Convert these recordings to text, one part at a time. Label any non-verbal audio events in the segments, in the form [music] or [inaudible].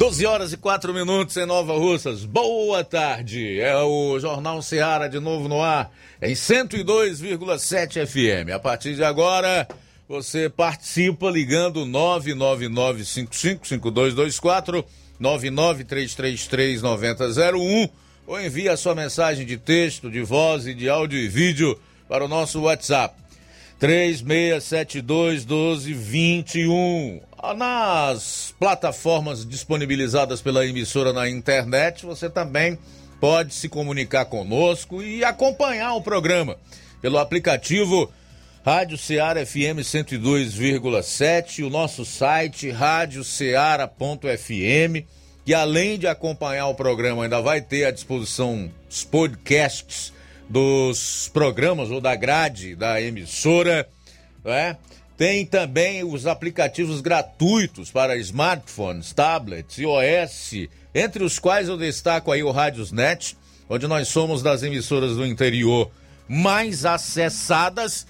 12 horas e 4 minutos em Nova Russas. Boa tarde. É o Jornal Ceará de novo no ar em 102,7 FM. A partir de agora, você participa ligando 999555224 99333901 ou envia sua mensagem de texto, de voz e de áudio e vídeo para o nosso WhatsApp 3672 1221. Nas plataformas disponibilizadas pela emissora na internet, você também pode se comunicar conosco e acompanhar o programa pelo aplicativo Rádio Ceará FM 102,7, o nosso site radioceara.fm, e além de acompanhar o programa, ainda vai ter à disposição os podcasts dos programas ou da grade da emissora, né? Tem também os aplicativos gratuitos para smartphones, tablets, iOS, entre os quais eu destaco aí o Rádiosnet, onde nós somos das emissoras do interior mais acessadas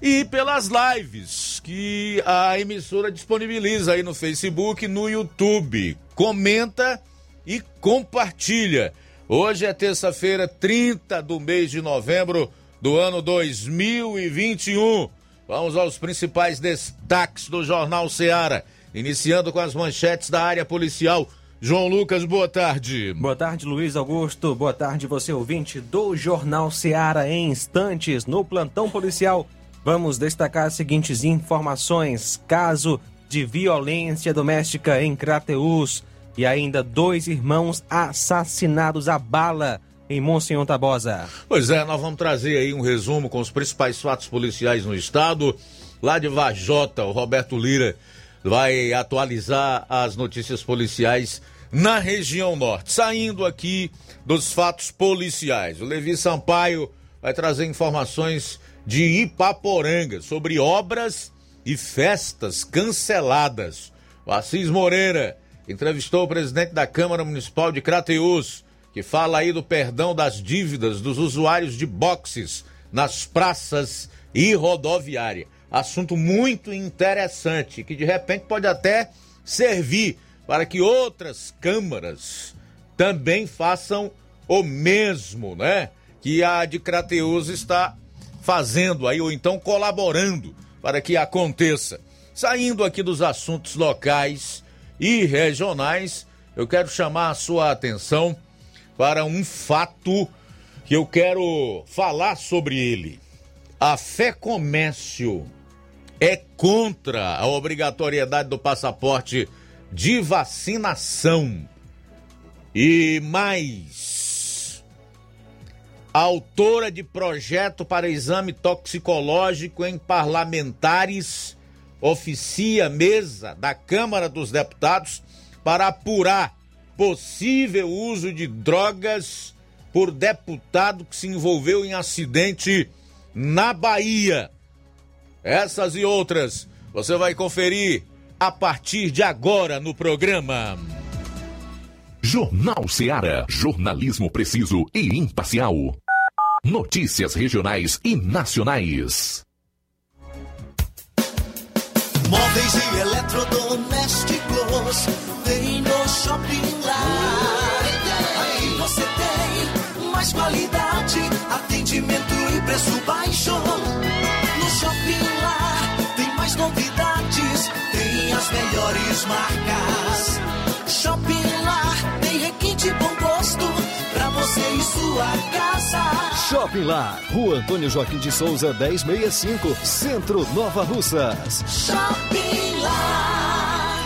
e pelas lives que a emissora disponibiliza aí no Facebook, no YouTube. Comenta e compartilha. Hoje é terça-feira, 30 do mês de novembro do ano 2021. Vamos aos principais destaques do Jornal Seara, iniciando com as manchetes da área policial. João Lucas, boa tarde. Boa tarde, Luiz Augusto. Boa tarde, você ouvinte do Jornal Seara. Em instantes, no plantão policial, vamos destacar as seguintes informações: caso de violência doméstica em Crateús e ainda dois irmãos assassinados a bala em Monsenhor Tabosa. Pois é, nós vamos trazer aí um resumo com os principais fatos policiais no estado. Lá de Vajota, o Roberto Lira vai atualizar as notícias policiais na região norte. Saindo aqui dos fatos policiais, o Levi Sampaio vai trazer informações de Ipaporanga sobre obras e festas canceladas. O Assis Moreira entrevistou o presidente da Câmara Municipal de Crateús que fala aí do perdão das dívidas dos usuários de boxes nas praças e rodoviária. Assunto muito interessante, que de repente pode até servir para que outras câmaras também façam o mesmo, né? Que a de Crateus está fazendo aí, ou então colaborando para que aconteça. Saindo aqui dos assuntos locais e regionais, eu quero chamar a sua atenção para um fato que eu quero falar sobre ele. A Fé Comércio é contra a obrigatoriedade do passaporte de vacinação. E mais, autora de projeto para exame toxicológico em parlamentares oficia mesa da Câmara dos Deputados para apurar possível uso de drogas por deputado que se envolveu em acidente na Bahia. Essas e outras você vai conferir a partir de agora no programa. Jornal Seara. Jornalismo preciso e imparcial. Notícias regionais e nacionais. Móveis e eletrodomésticos tem no Shopping Lar. Aqui você tem mais qualidade, atendimento e preço baixo. No Shopping Lar tem mais novidades, tem as melhores marcas. Você e sua casa. Shopping Lar, Rua Antônio Joaquim de Souza, 1065, Centro Nova Russas. Shopping Lar.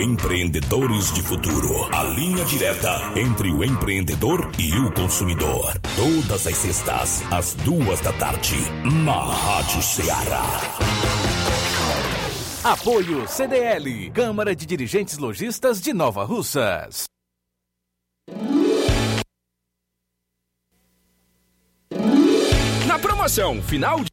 Empreendedores de Futuro. A linha direta entre o empreendedor e o consumidor. Todas as sextas, às duas da tarde, na Rádio Ceará. Apoio CDL, Câmara de Dirigentes Logistas de Nova Russas. Na promoção final de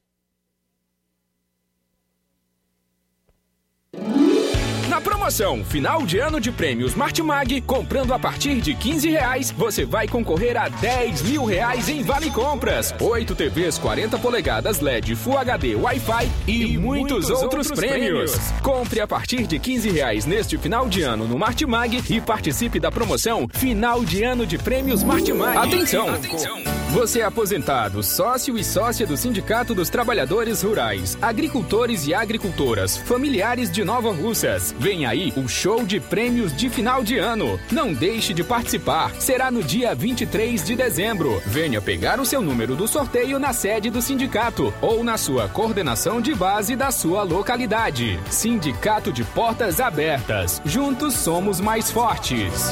Na promoção Final de Ano de Prêmios Martimag, comprando a partir de 15 reais, você vai concorrer a 10 mil reais em Vale Compras, 8 TVs 40 polegadas LED Full HD Wi-Fi e, e muitos, muitos, outros, outros prêmios. prêmios. Compre a partir de 15 reais neste final de ano no Martimag e participe da promoção Final de Ano de Prêmios Martimag. Atenção! Atenção! Você é aposentado, sócio e sócia do Sindicato dos Trabalhadores Rurais, Agricultores e Agricultoras, familiares de Nova Russas. Vem aí o show de prêmios de final de ano. Não deixe de participar. Será no dia 23 de dezembro. Venha pegar o seu número do sorteio na sede do sindicato ou na sua coordenação de base da sua localidade. Sindicato de Portas Abertas. Juntos somos mais fortes.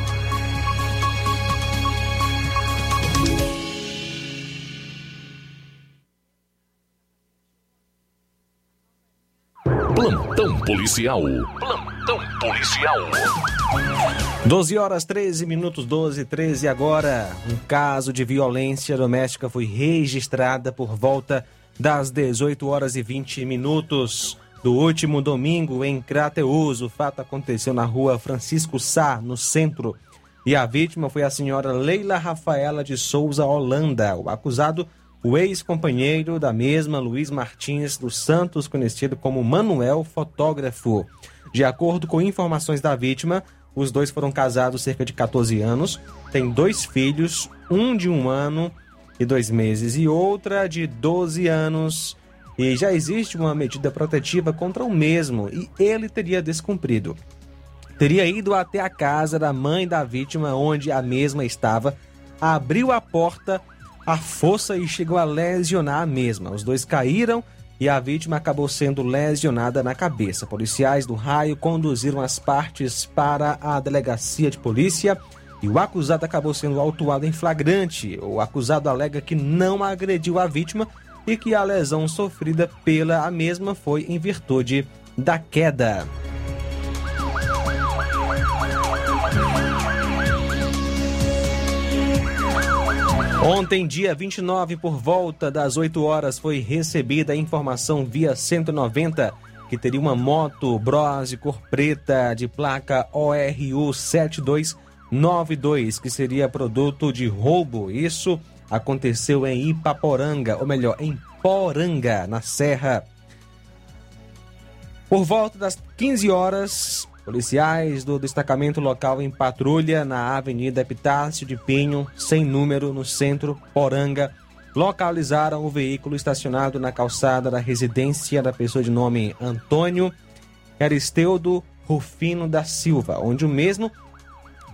Policial. Plantão policial. 12 horas 13 minutos 12 13 agora. Um caso de violência doméstica foi registrada por volta das 18 horas e 20 minutos do último domingo em Crateus. O fato aconteceu na rua Francisco Sá, no centro. E a vítima foi a senhora Leila Rafaela de Souza Holanda. O acusado o ex-companheiro da mesma, Luiz Martins dos Santos, conhecido como Manuel Fotógrafo. De acordo com informações da vítima, os dois foram casados cerca de 14 anos, têm dois filhos, um de um ano e dois meses e outra de 12 anos. E já existe uma medida protetiva contra o mesmo e ele teria descumprido. Teria ido até a casa da mãe da vítima, onde a mesma estava, abriu a porta a força e chegou a lesionar a mesma. Os dois caíram e a vítima acabou sendo lesionada na cabeça. Policiais do raio conduziram as partes para a delegacia de polícia e o acusado acabou sendo autuado em flagrante. O acusado alega que não agrediu a vítima e que a lesão sofrida pela mesma foi em virtude da queda. Ontem, dia 29, por volta das 8 horas, foi recebida a informação via 190 que teria uma moto Brose cor preta de placa ORU 7292, que seria produto de roubo. Isso aconteceu em Ipaporanga, ou melhor, em Poranga, na Serra. Por volta das 15 horas, policiais do destacamento local em patrulha na Avenida Epitácio de Pinho, sem número, no centro Poranga, localizaram o veículo estacionado na calçada da residência da pessoa de nome Antônio Aristeudo Rufino da Silva, onde o mesmo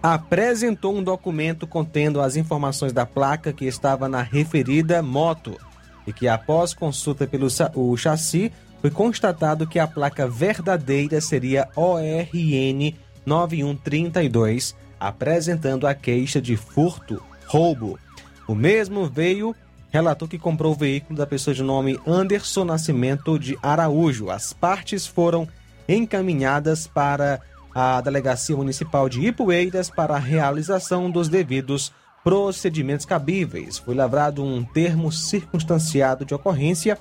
apresentou um documento contendo as informações da placa que estava na referida moto e que, após consulta pelo o chassi, foi constatado que a placa verdadeira seria ORN 9132, apresentando a queixa de furto, roubo. O mesmo veio relatou que comprou o veículo da pessoa de nome Anderson Nascimento de Araújo. As partes foram encaminhadas para a Delegacia Municipal de Ipueiras para a realização dos devidos procedimentos cabíveis. Foi lavrado um termo circunstanciado de ocorrência,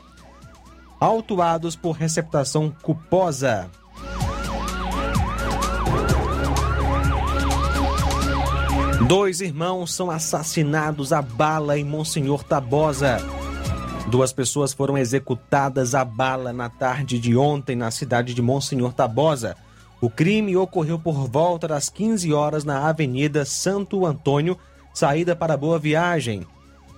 autuados por receptação culposa. Dois irmãos são assassinados a bala em Monsenhor Tabosa. Duas pessoas foram executadas a bala na tarde de ontem na cidade de Monsenhor Tabosa. O crime ocorreu por volta das 15 horas na Avenida Santo Antônio, saída para Boa Viagem.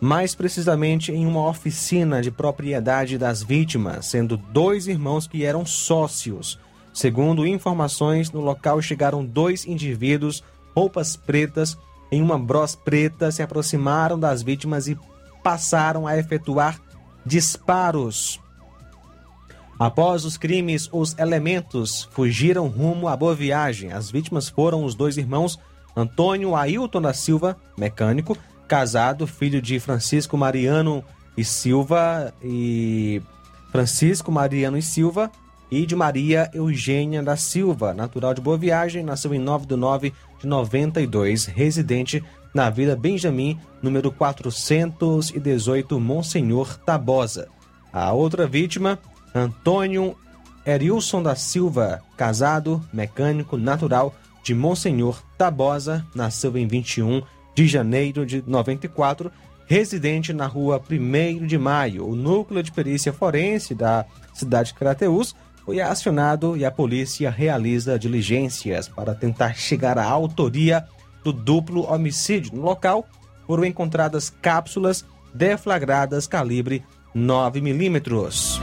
Mais precisamente em uma oficina de propriedade das vítimas, sendo dois irmãos que eram sócios. Segundo informações, no local chegaram dois indivíduos, roupas pretas, em uma bros preta se aproximaram das vítimas e passaram a efetuar disparos. Após os crimes, os elementos fugiram rumo à Boa Viagem. As vítimas foram os dois irmãos Antônio Ailton da Silva, mecânico, casado, filho de Francisco Mariano e Silva e Francisco Mariano e Silva e de Maria Eugênia da Silva, natural de Boa Viagem, nasceu em 9 de 9 de 92, residente na Vila Benjamin, número 418, Monsenhor Tabosa. A outra vítima, Antônio Erilson da Silva, casado, mecânico natural de Monsenhor Tabosa, nasceu em 21 de janeiro de 94, residente na rua 1 de Maio. O núcleo de perícia forense da cidade de Crateús foi acionado e a polícia realiza diligências para tentar chegar à autoria do duplo homicídio. No local foram encontradas cápsulas deflagradas calibre 9 milímetros.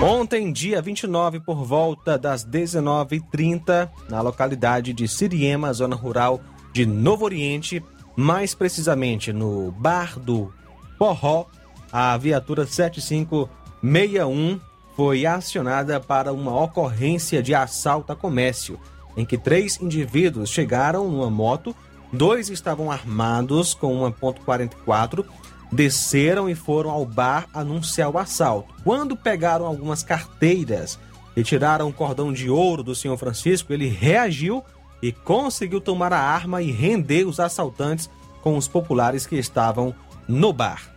Ontem, dia 29, por volta das 19h30, na localidade de Siriema, zona rural de Novo Oriente, mais precisamente no Bar do Porró, a viatura 7561 foi acionada para uma ocorrência de assalto a comércio, em que três indivíduos chegaram numa moto, dois estavam armados com uma .44, desceram e foram ao bar anunciar o assalto. Quando pegaram algumas carteiras e tiraram o cordão de ouro do senhor Francisco, ele reagiu e conseguiu tomar a arma e render os assaltantes com os populares que estavam no bar.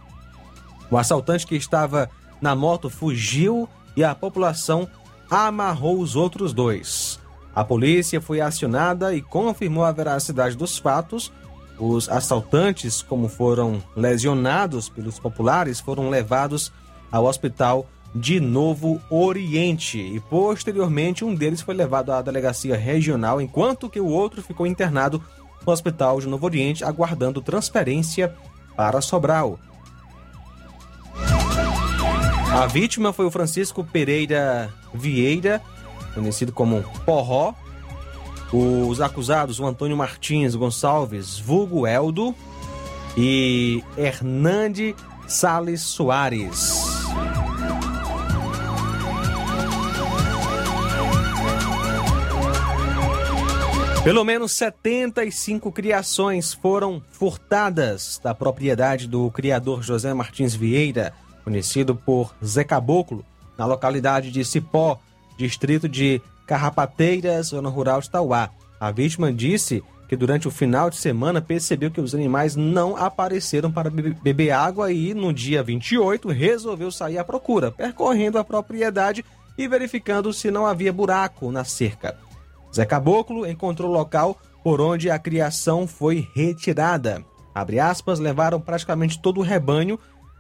O assaltante que estava na moto fugiu e a população amarrou os outros dois. A polícia foi acionada e confirmou a veracidade dos fatos. Os assaltantes, como foram lesionados pelos populares, foram levados ao hospital de Novo Oriente e posteriormente um deles foi levado à delegacia regional, enquanto que o outro ficou internado no Hospital de Novo Oriente aguardando transferência para Sobral. A vítima foi o Francisco Pereira Vieira, conhecido como Porró. Os acusados, o Antônio Martins Gonçalves, vulgo Eldo, e Hernande Sales Soares. Pelo menos 75 criações foram furtadas da propriedade do criador José Martins Vieira, conhecido por Zé Caboclo, na localidade de Cipó, distrito de Carrapateiras, zona rural de Tauá. A vítima disse que durante o final de semana percebeu que os animais não apareceram para be- beber água e no dia 28 resolveu sair à procura, percorrendo a propriedade e verificando se não havia buraco na cerca. Zé Caboclo encontrou o local por onde a criação foi retirada. Aspas, levaram praticamente todo o rebanho,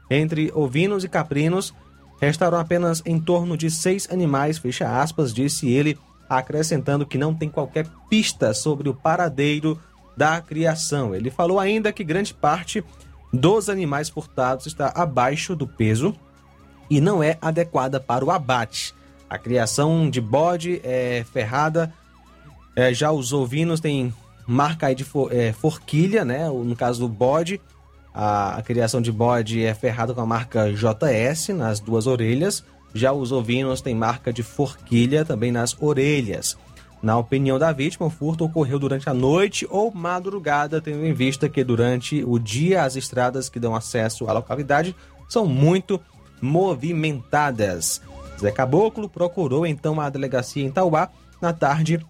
entre ovinos e caprinos. Restaram apenas em torno de seis animais, fecha aspas, disse ele, acrescentando que não tem qualquer pista sobre o paradeiro da criação. Ele falou ainda que grande parte dos animais furtados está abaixo do peso e não é adequada para o abate. A criação de bode é ferrada, é, já os ovinos têm marca de for- é, forquilha, né? No caso do bode, a, criação de bode é ferrada com a marca JS nas duas orelhas. Já os ovinos têm marca de forquilha também nas orelhas. Na opinião da vítima, o furto ocorreu durante a noite ou madrugada, tendo em vista que durante o dia as estradas que dão acesso à localidade são muito movimentadas. Zé Caboclo procurou então a delegacia em Tauá na tarde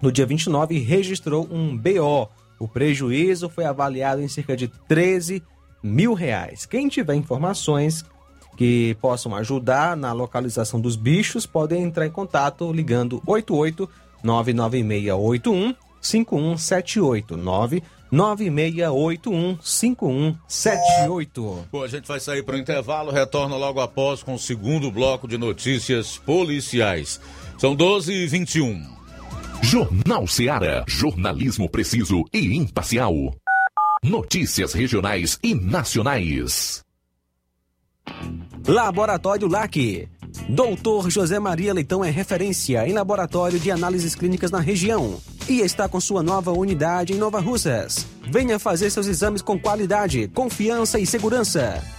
no dia 29 e registrou um BO. O prejuízo foi avaliado em cerca de 13 mil reais. Quem tiver informações que possam ajudar na localização dos bichos, podem entrar em contato ligando 88 99681 5178 99681 5178. Bom, a gente vai sair para o intervalo, retorna logo após com o segundo bloco de notícias policiais. São 12 e 21. Jornal Seara. Jornalismo preciso e imparcial. Notícias regionais e nacionais. Laboratório LAC. Doutor José Maria Leitão é referência em laboratório de análises clínicas na região e está com sua nova unidade em Nova Russas. Venha fazer seus exames com qualidade, confiança e segurança.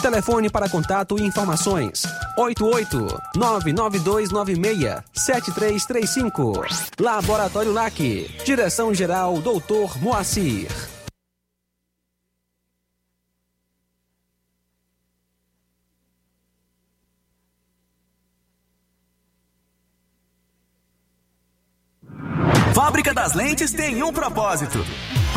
Telefone para contato e informações: 88-99296-7335. Laboratório LAC. Direção-Geral Dr. Moacir. Fábrica das Lentes tem um propósito: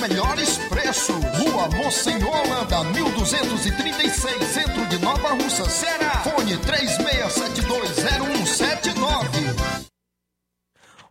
melhores preços. Rua Monsenhor Holanda, 1236, centro de Nova Russa, Ceará. Fone 36720179.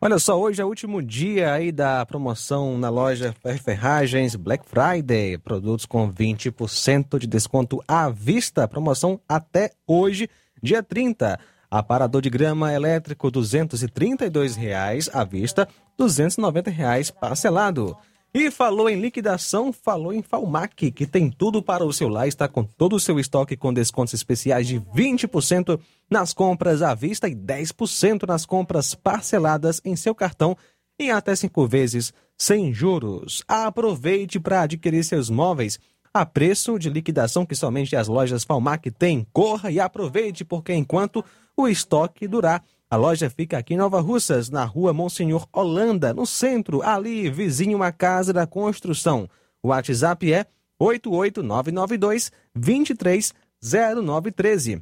Olha só, hoje é o último dia aí da promoção na loja Fer- Ferragens Black Friday. Produtos com 20% de desconto à vista. Promoção até hoje, dia 30. Aparador de grama elétrico 232 reais à vista, 290 reais parcelado. E falou em liquidação, falou em Falmac, que tem tudo para o seu lar, está com todo o seu estoque com descontos especiais de 20% nas compras à vista e 10% nas compras parceladas em seu cartão em até cinco vezes sem juros. Aproveite para adquirir seus móveis a preço de liquidação que somente as lojas Falmac têm. Corra e aproveite, porque enquanto o estoque durar, a loja fica aqui em Nova Russas, na rua Monsenhor Holanda, no centro, ali, vizinho à Casa da Construção. O WhatsApp é 88992 230913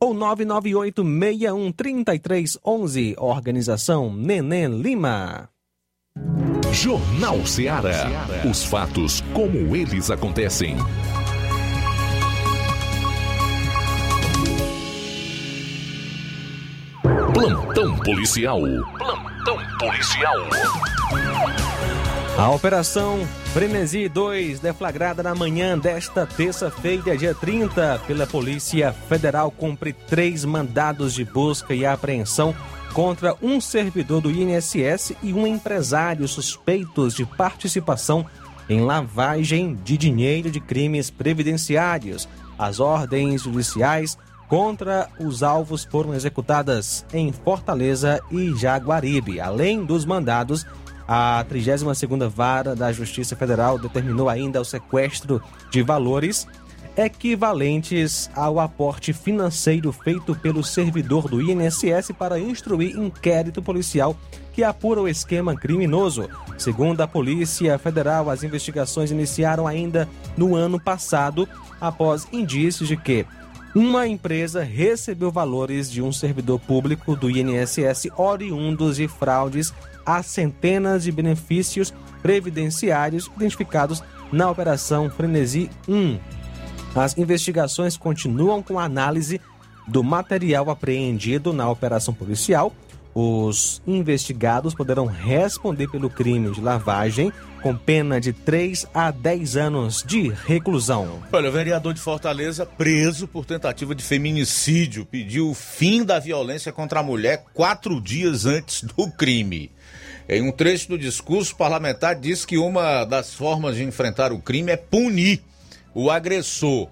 ou 998 61 3311. Organização Neném Lima. Jornal Ceará. Os fatos como eles acontecem. Plantão policial. Plantão policial. A Operação Frenesi 2, deflagrada na manhã desta terça-feira, dia 30, pela Polícia Federal, cumpre três mandados de busca e apreensão contra um servidor do INSS e um empresário suspeitos de participação em lavagem de dinheiro de crimes previdenciários. As ordens judiciais contra os alvos foram executadas em Fortaleza e Jaguaribe. Além dos mandados, a 32ª Vara da Justiça Federal determinou ainda o sequestro de valores equivalentes ao aporte financeiro feito pelo servidor do INSS para instruir inquérito policial que apura o esquema criminoso. Segundo a Polícia Federal, as investigações iniciaram ainda no ano passado, após indícios de que uma empresa recebeu valores de um servidor público do INSS oriundos de fraudes a centenas de benefícios previdenciários identificados na Operação Frenesi 1. As investigações continuam com a análise do material apreendido na operação policial, Os investigados poderão responder pelo crime de lavagem com pena de 3 a 10 anos de reclusão. Olha, o vereador de Fortaleza, preso por tentativa de feminicídio, pediu o fim da violência contra a mulher quatro dias antes do crime. Em um trecho do discurso parlamentar, diz que uma das formas de enfrentar o crime é punir o agressor.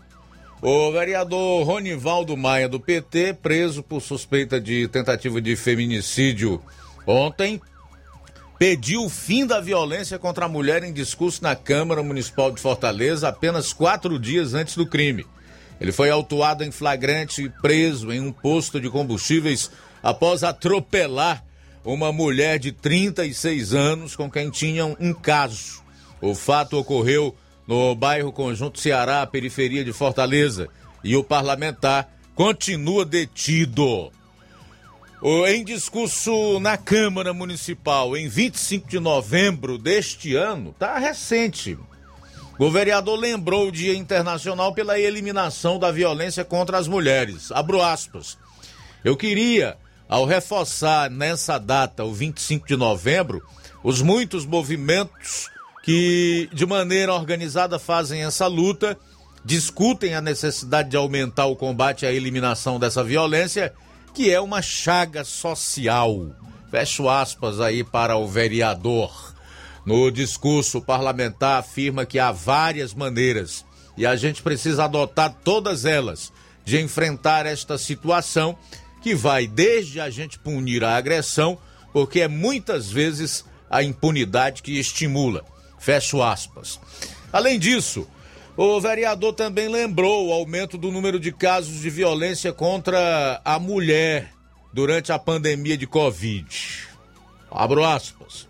O vereador Ronivaldo Maia, do PT, preso por suspeita de tentativa de feminicídio ontem, pediu o fim da violência contra a mulher em discurso na Câmara Municipal de Fortaleza apenas quatro dias antes do crime. Ele foi autuado em flagrante e preso em um posto de combustíveis após atropelar uma mulher de 36 anos com quem tinham um caso. O fato ocorreu no bairro Conjunto Ceará, periferia de Fortaleza, e o parlamentar continua detido. Em discurso na Câmara Municipal em 25 de novembro deste ano, tá recente. O vereador lembrou o Dia Internacional pela eliminação da violência contra as mulheres. Abro aspas. Eu queria, ao reforçar nessa data, o 25 de novembro, os muitos movimentos que de maneira organizada fazem essa luta, discutem a necessidade de aumentar o combate à eliminação dessa violência que é uma chaga social. Fecho aspas aí para o vereador. No discurso parlamentar afirma que há várias maneiras e a gente precisa adotar todas elas de enfrentar esta situação que vai desde a gente punir a agressão, porque é muitas vezes a impunidade que estimula. Fecho aspas. Além disso, o vereador também lembrou o aumento do número de casos de violência contra a mulher durante a pandemia de Covid. Abro aspas.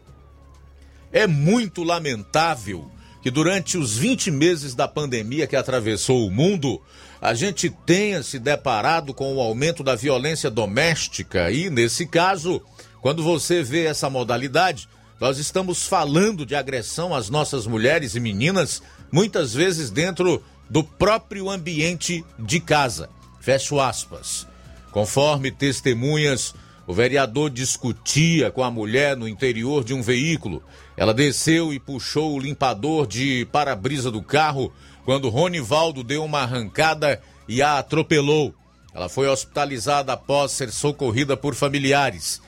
É muito lamentável que durante os 20 meses da pandemia que atravessou o mundo, a gente tenha se deparado com o aumento da violência doméstica e, nesse caso, quando você vê essa modalidade, nós estamos falando de agressão às nossas mulheres e meninas muitas vezes dentro do próprio ambiente de casa. Fecho aspas. Conforme testemunhas, o vereador discutia com a mulher no interior de um veículo. Ela desceu e puxou o limpador de para-brisa do carro quando Ronivaldo deu uma arrancada e a atropelou. Ela foi hospitalizada após ser socorrida por familiares.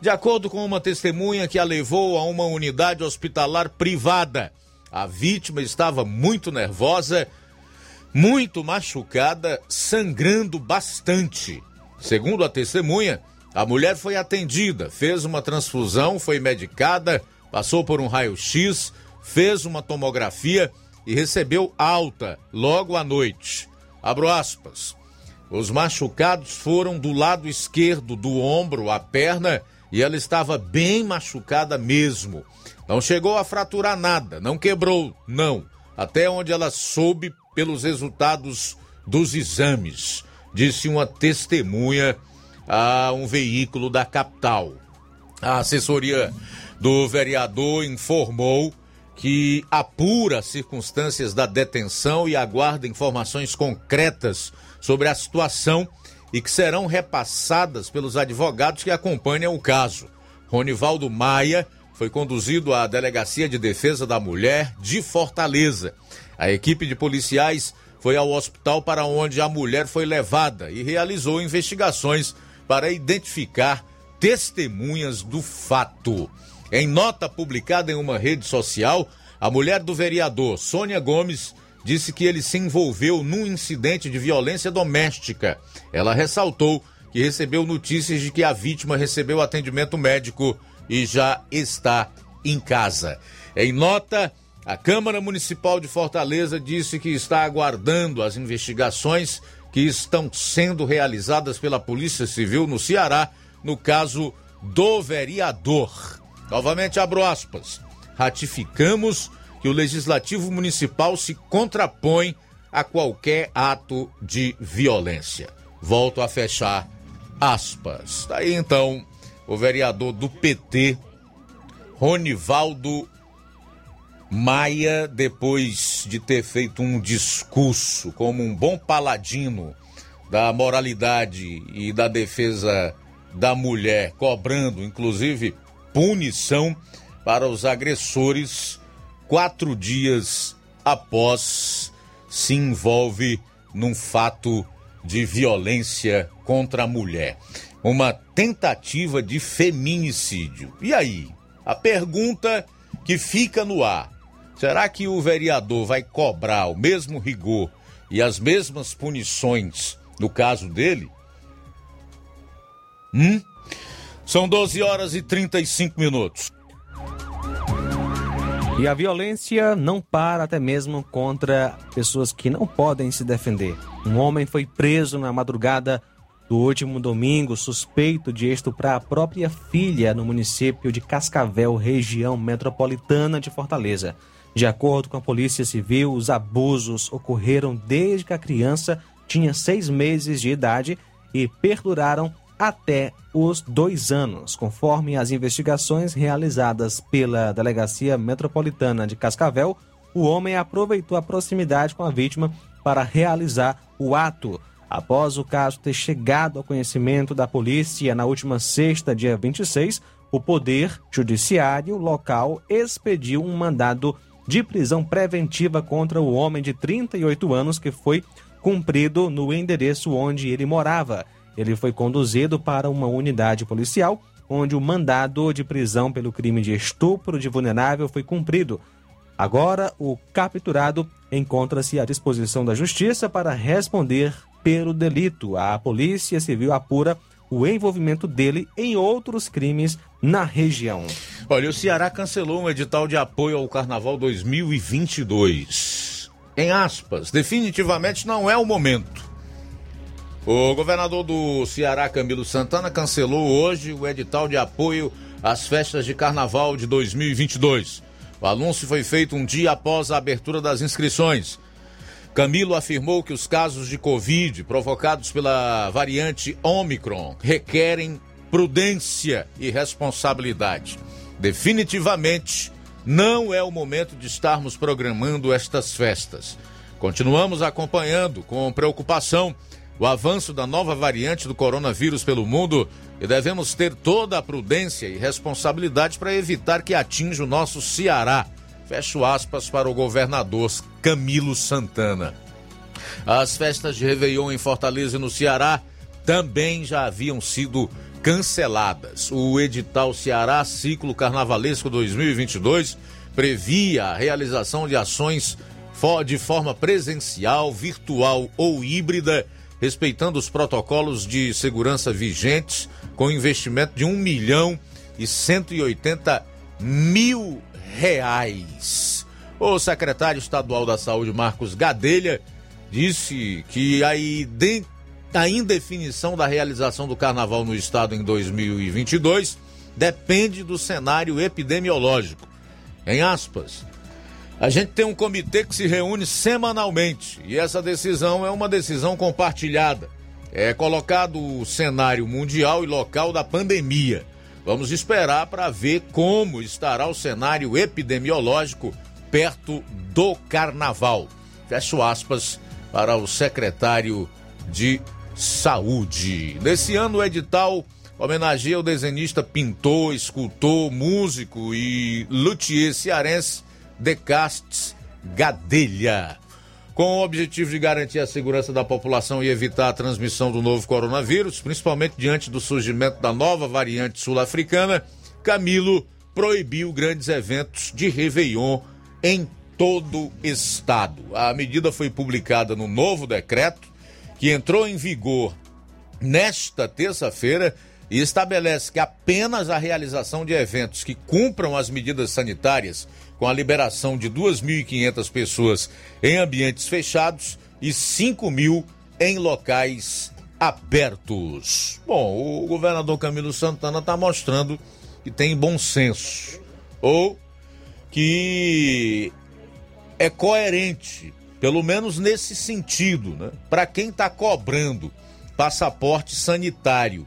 De acordo com uma testemunha que a levou a uma unidade hospitalar privada, a vítima estava muito nervosa, muito machucada, sangrando bastante. Segundo a testemunha, a mulher foi atendida, fez uma transfusão, foi medicada, passou por um raio-x, fez uma tomografia e recebeu alta logo à noite. Abro aspas. Os machucados foram do lado esquerdo do ombro, a perna, e ela estava bem machucada mesmo. Não chegou a fraturar nada, não quebrou, não. Até onde ela soube pelos resultados dos exames, disse uma testemunha a um veículo da capital. A assessoria do vereador informou que apura as circunstâncias da detenção e aguarda informações concretas sobre a situação e que serão repassadas pelos advogados que acompanham o caso. Ronivaldo Maia foi conduzido à Delegacia de Defesa da Mulher de Fortaleza. A equipe de policiais foi ao hospital para onde a mulher foi levada e realizou investigações para identificar testemunhas do fato. Em nota publicada em uma rede social, a mulher do vereador, Sônia Gomes, disse que ele se envolveu num incidente de violência doméstica. Ela ressaltou que recebeu notícias de que a vítima recebeu atendimento médico e já está em casa. Em nota, a Câmara Municipal de Fortaleza disse que está aguardando as investigações que estão sendo realizadas pela Polícia Civil no Ceará, no caso do vereador. Novamente abro aspas. Ratificamos que o Legislativo Municipal se contrapõe a qualquer ato de violência. Volto a fechar aspas. Daí então o vereador do PT, Ronivaldo Maia, depois de ter feito um discurso como um bom paladino da moralidade e da defesa da mulher, cobrando inclusive punição para os agressores quatro dias após se envolve num fato de violência contra a mulher. Uma tentativa de feminicídio. E aí? A pergunta que fica no ar: será que o vereador vai cobrar o mesmo rigor e as mesmas punições no caso dele? Hum? São 12 horas e 35 minutos. E a violência não para até mesmo contra pessoas que não podem se defender. Um homem foi preso na madrugada do último domingo, suspeito de estuprar a própria filha no município de Cascavel, região metropolitana de Fortaleza. De acordo com a Polícia Civil, os abusos ocorreram desde que a criança tinha seis meses de idade e perduraram até os dois anos, conforme as investigações realizadas pela Delegacia Metropolitana de Cascavel. O homem aproveitou a proximidade com a vítima para realizar o ato. Após o caso ter chegado ao conhecimento da polícia na última sexta, dia 26, o Poder Judiciário local expediu um mandado de prisão preventiva contra o homem de 38 anos que foi cumprido no endereço onde ele morava. Ele foi conduzido para uma unidade policial, onde o mandado de prisão pelo crime de estupro de vulnerável foi cumprido. Agora, o capturado encontra-se à disposição da justiça para responder pelo delito. A Polícia Civil apura o envolvimento dele em outros crimes na região. Olha, o Ceará cancelou um edital de apoio ao Carnaval 2022. Em aspas, definitivamente não é o momento. O governador do Ceará, Camilo Santana, cancelou hoje o edital de apoio às festas de carnaval de 2022. O anúncio foi feito um dia após a abertura das inscrições. Camilo afirmou que os casos de Covid provocados pela variante Omicron requerem prudência e responsabilidade. Definitivamente, não é o momento de estarmos programando estas festas. Continuamos acompanhando com preocupação o avanço da nova variante do coronavírus pelo mundo e devemos ter toda a prudência e responsabilidade para evitar que atinja o nosso Ceará. Fecho aspas para o governador Camilo Santana. As festas de Réveillon em Fortaleza e no Ceará também já haviam sido canceladas. O edital Ceará Ciclo Carnavalesco 2022 previa a realização de ações de forma presencial, virtual ou híbrida respeitando os protocolos de segurança vigentes, com investimento de 1 milhão e 180 mil reais. O secretário estadual da Saúde, Marcos Gadelha, disse que a, a indefinição da realização do carnaval no estado em 2022 depende do cenário epidemiológico. Em aspas, a gente tem um comitê que se reúne semanalmente e essa decisão é uma decisão compartilhada. É colocado o cenário mundial e local da pandemia. Vamos esperar para ver como estará o cenário epidemiológico perto do carnaval. Fecho aspas para o secretário de Saúde. Nesse ano, o edital homenageia o desenhista, pintor, escultor, músico e luthier cearense Decastes Gadelha. Com o objetivo de garantir a segurança da população e evitar a transmissão do novo coronavírus, principalmente diante do surgimento da nova variante sul-africana, Camilo proibiu grandes eventos de Réveillon em todo o estado. A medida foi publicada no novo decreto, que entrou em vigor nesta terça-feira e estabelece que apenas a realização de eventos que cumpram as medidas sanitárias com a liberação de 2.500 pessoas em ambientes fechados e 5 mil em locais abertos. Bom, o governador Camilo Santana está mostrando que tem bom senso ou que é coerente, pelo menos nesse sentido, né? Para quem está cobrando passaporte sanitário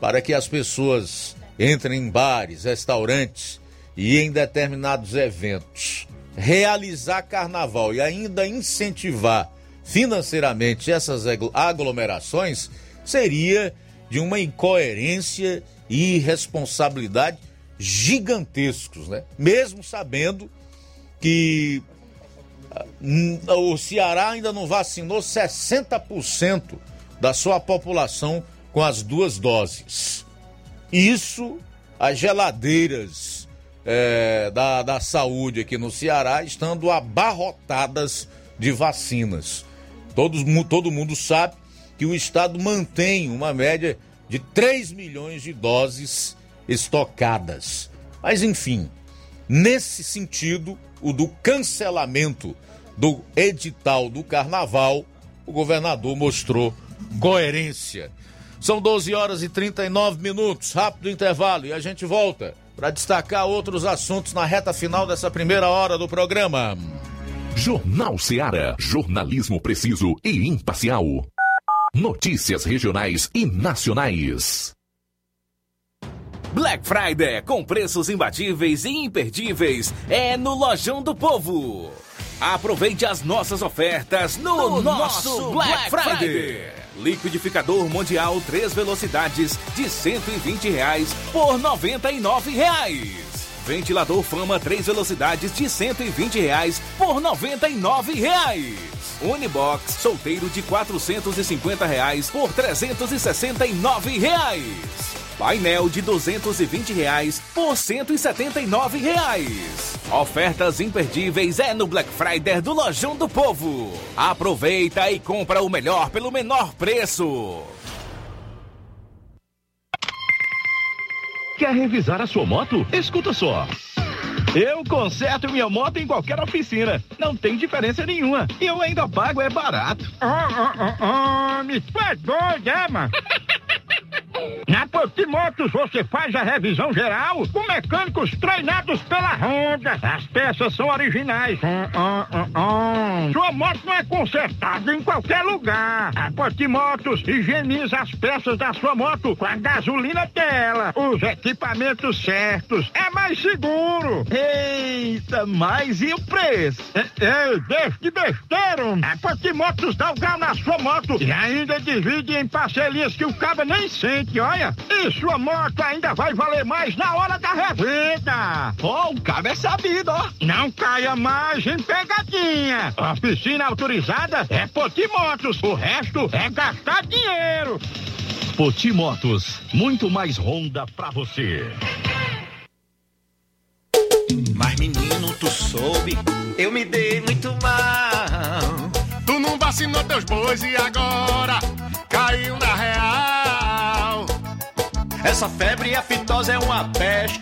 para que as pessoas entrem em bares, restaurantes e em determinados eventos realizar carnaval e ainda incentivar financeiramente essas aglomerações seria de uma incoerência e irresponsabilidade gigantescos, né? Mesmo sabendo que ah, o Ceará ainda não vacinou 60% da sua população com as duas doses. Isso, as geladeiras é, da, da saúde aqui no Ceará estando abarrotadas de vacinas. Todos, todo mundo sabe que o Estado mantém uma média de 3 milhões de doses estocadas. Mas, enfim, nesse sentido, o do cancelamento do edital do carnaval, o governador mostrou coerência. São 12 horas e 39 minutos, rápido intervalo, e a gente volta para destacar outros assuntos na reta final dessa primeira hora do programa. Jornal Seara. Jornalismo preciso e imparcial. Notícias regionais e nacionais. Black Friday com preços imbatíveis e imperdíveis é no Lojão do Povo. Aproveite as nossas ofertas no, no nosso, nosso Black, Black Friday. Friday. Liquidificador Mundial 3 velocidades de 120 reais por 99 reais. Ventilador Fama 3 velocidades de 120 reais por 99 reais. Unibox solteiro de 450 reais por 369 reais. Painel de 220 reais por 179 reais. Ofertas imperdíveis é no Black Friday do Lojão do Povo. Aproveita e compra o melhor pelo menor preço. Quer revisar a sua moto? Escuta só. Eu conserto minha moto em qualquer oficina. Não tem diferença nenhuma. E eu ainda pago, é barato. Oh, oh, oh, oh, me faz doido, é, mano? Na Potimotos você faz a revisão geral com mecânicos treinados pela Honda. As peças são originais. Hum, hum, hum, Sua moto não é consertada em qualquer lugar. A Potimotos higieniza as peças da sua moto com a gasolina dela. Os equipamentos certos. É mais seguro. Eita, mas e o preço? Ei, deixa de besteira. A Potimotos dá o grau na sua moto e ainda divide em parcelinhas que o cabo nem sente olha, e sua moto ainda vai valer mais na hora da revenda. Ó, oh, o cabo é sabido, ó. Não caia mais em pegadinha. A piscina autorizada é Potimotos, o resto é gastar dinheiro. Potimotos, muito mais Honda pra você. Mas menino, tu soube, eu me dei muito mal. Tu não vacinou teus bois e agora caiu na real. Essa febre aftosa é uma peste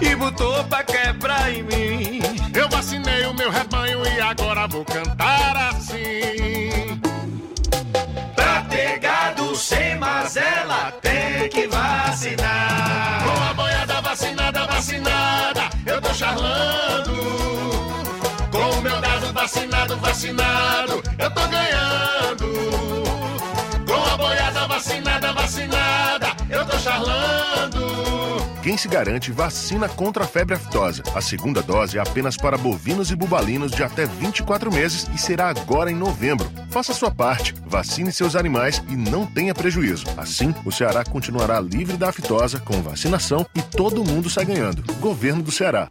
e botou pra quebrar em mim. Eu vacinei o meu rebanho e agora vou cantar assim. Pra ter gado sem mazela, tem que vacinar. Com a boiada vacinada, vacinada, eu tô charlando. Com o meu gado vacinado, vacinado, Quem se garante vacina contra a febre aftosa. A segunda dose é apenas para bovinos e bubalinos de até 24 meses e será agora em novembro. Faça sua parte, vacine seus animais e não tenha prejuízo. Assim, o Ceará continuará livre da aftosa com vacinação e todo mundo sai ganhando. Governo do Ceará.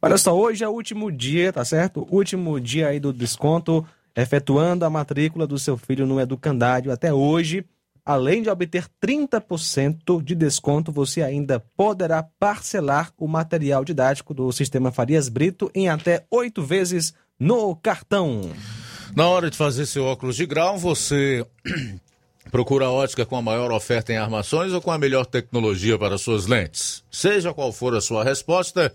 Olha só, hoje é o último dia, tá certo? Último dia aí do desconto, efetuando a matrícula do seu filho no educandário até hoje. Além de obter 30% de desconto, você ainda poderá parcelar o material didático do Sistema Farias Brito em até oito vezes no cartão. Na hora de fazer seu óculos de grau, você [clears throat] procura a ótica com a maior oferta em armações ou com a melhor tecnologia para suas lentes? Seja qual for a sua resposta,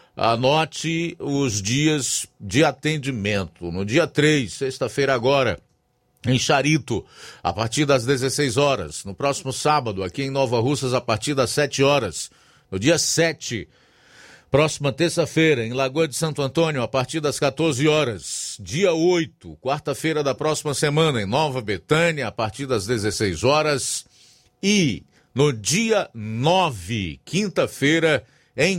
Anote os dias de atendimento. No dia 3, sexta-feira agora, em Charito, a partir das 16 horas. No próximo sábado, aqui em Nova Russas, a partir das 7 horas. No dia 7, próxima terça-feira, em Lagoa de Santo Antônio, a partir das 14 horas. Dia 8, quarta-feira da próxima semana, em Nova Betânia, a partir das 16 horas. E no dia 9, quinta-feira,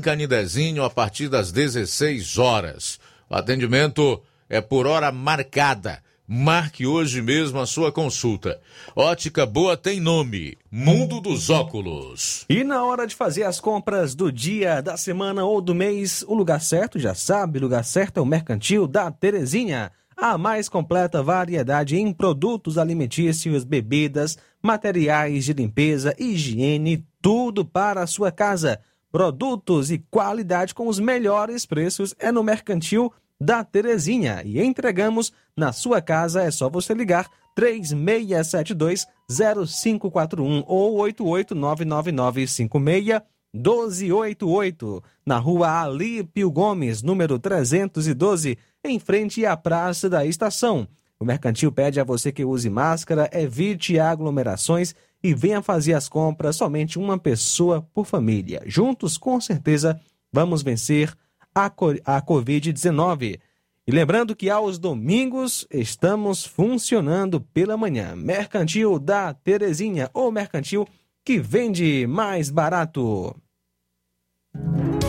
Canidezinho a partir das 16 horas. O atendimento é por hora marcada. Marque hoje mesmo a sua consulta. Ótica Boa tem nome: Mundo dos Óculos. E na hora de fazer as compras do dia, da semana ou do mês, o lugar certo já sabe, o lugar certo é o Mercantil da Terezinha. A mais completa variedade em produtos alimentícios, bebidas, materiais de limpeza, higiene, tudo para a sua casa produtos e qualidade com os melhores preços é no Mercantil da Terezinha e entregamos na sua casa. É só você ligar 3672 0541 ou 8899956 1288 na rua Alípio Gomes, número 312, em frente à Praça da Estação. O Mercantil pede a você que use máscara, evite aglomerações e venha fazer as compras somente uma pessoa por família. Juntos, com certeza, vamos vencer a, a Covid-19. E lembrando que aos domingos estamos funcionando pela manhã. Mercantil da Terezinha, ou mercantil que vende mais barato.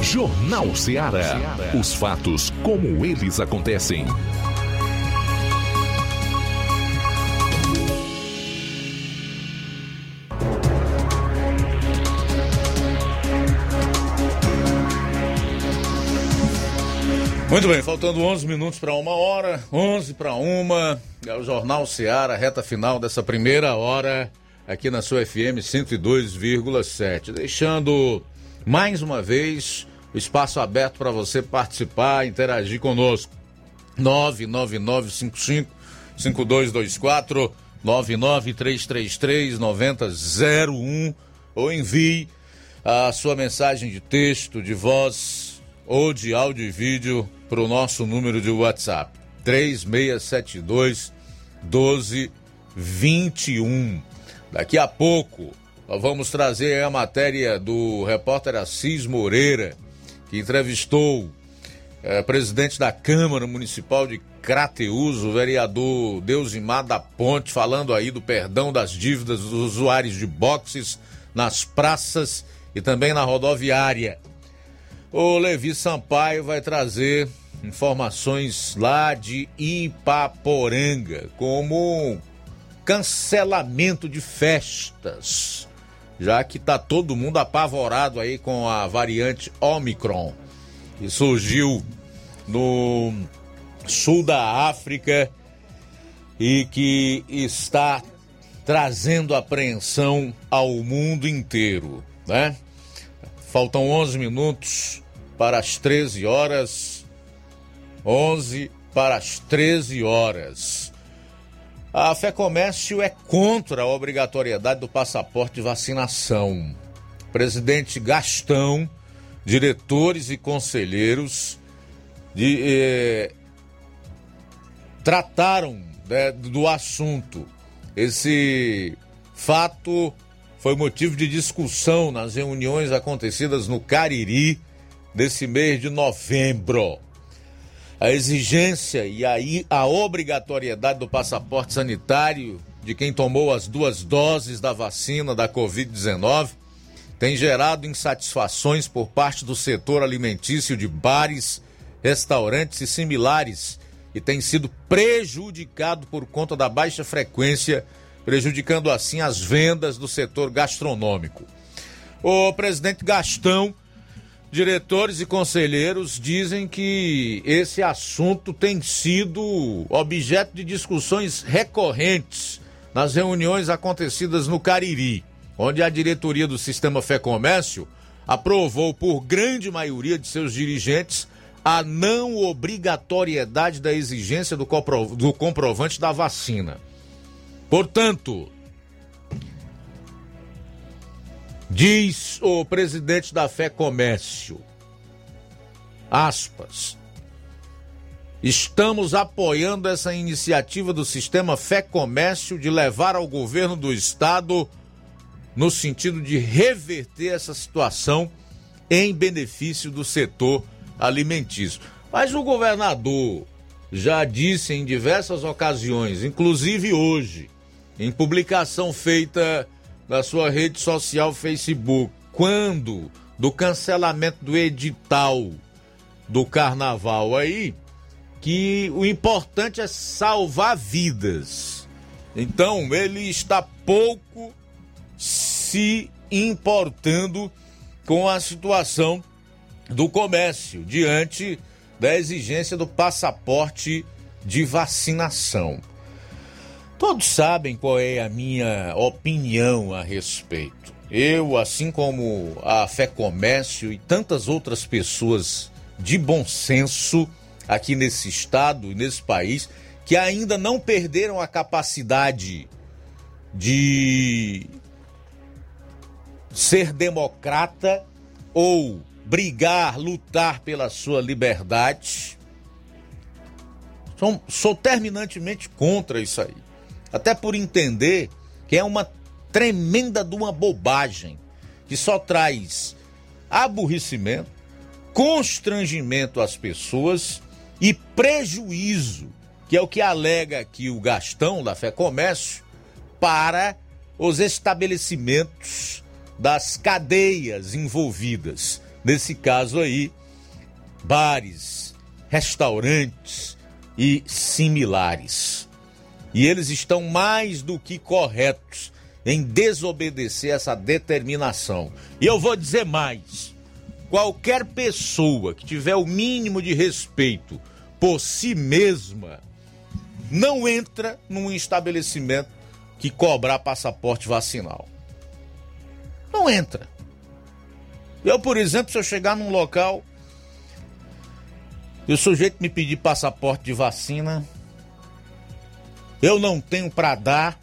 Jornal Ceará. Os fatos como eles acontecem. Muito bem, faltando 11 minutos para uma hora, 11 para uma, é o Jornal Seara, reta final dessa primeira hora aqui na sua FM 102,7. Deixando Mais uma vez, o espaço aberto para você participar, interagir conosco. 99955 5224 99333 9001 ou envie a sua mensagem de texto, de voz ou de áudio e vídeo para o nosso número de WhatsApp 3672 1221. Daqui a pouco nós vamos trazer a matéria do repórter Assis Moreira, que entrevistou é, presidente da Câmara Municipal de Crateus, o vereador Deusimar da Ponte, falando aí do perdão das dívidas dos usuários de boxes nas praças e também na rodoviária. O Levi Sampaio vai trazer informações lá de Ipaporanga, como cancelamento de festas, já que está todo mundo apavorado aí com a variante Omicron, que surgiu no sul da África e que está trazendo apreensão ao mundo inteiro, né? Faltam 11 minutos para as 13 horas. 11 para as 13 horas. A Fé Comércio é contra a obrigatoriedade do passaporte de vacinação. Presidente Gastão, diretores e conselheiros de, eh, trataram né, do assunto. Esse fato foi motivo de discussão nas reuniões acontecidas no Cariri desse mês de novembro. A exigência e aí a obrigatoriedade do passaporte sanitário de quem tomou as duas doses da vacina da Covid-19 tem gerado insatisfações por parte do setor alimentício de bares, restaurantes e similares e tem sido prejudicado por conta da baixa frequência, prejudicando assim as vendas do setor gastronômico. O presidente Gastão, diretores e conselheiros dizem que esse assunto tem sido objeto de discussões recorrentes nas reuniões acontecidas no Cariri, onde a diretoria do Sistema Fé Comércio aprovou por grande maioria de seus dirigentes a não obrigatoriedade da exigência do, compro, do comprovante da vacina. Portanto, diz o presidente da Fé Comércio, aspas, estamos apoiando essa iniciativa do sistema Fé Comércio de levar ao governo do estado no sentido de reverter essa situação em benefício do setor alimentício. Mas o governador já disse em diversas ocasiões, inclusive hoje, em publicação feita na sua rede social Facebook, quando do cancelamento do edital do carnaval aí, que o importante é salvar vidas. Então, ele está pouco se importando com a situação do comércio diante da exigência do passaporte de vacinação. Todos sabem qual é a minha opinião a respeito. Eu, assim como a Fé Comércio e tantas outras pessoas de bom senso aqui nesse estado e nesse país, que ainda não perderam a capacidade de ser democrata ou brigar, lutar pela sua liberdade. Sou, sou terminantemente contra isso aí. Até por entender que é uma tremenda de uma bobagem que só traz aborrecimento, constrangimento às pessoas e prejuízo, que é o que alega aqui o Gastão da Fé Comércio, para os estabelecimentos das cadeias envolvidas nesse caso aí, bares, restaurantes e similares. E eles estão mais do que corretos em desobedecer essa determinação. E eu vou dizer mais: qualquer pessoa que tiver o mínimo de respeito por si mesma não entra num estabelecimento que cobrar passaporte vacinal. Não entra. Eu, por exemplo, se eu chegar num local e o sujeito me pedir passaporte de vacina, eu não tenho para dar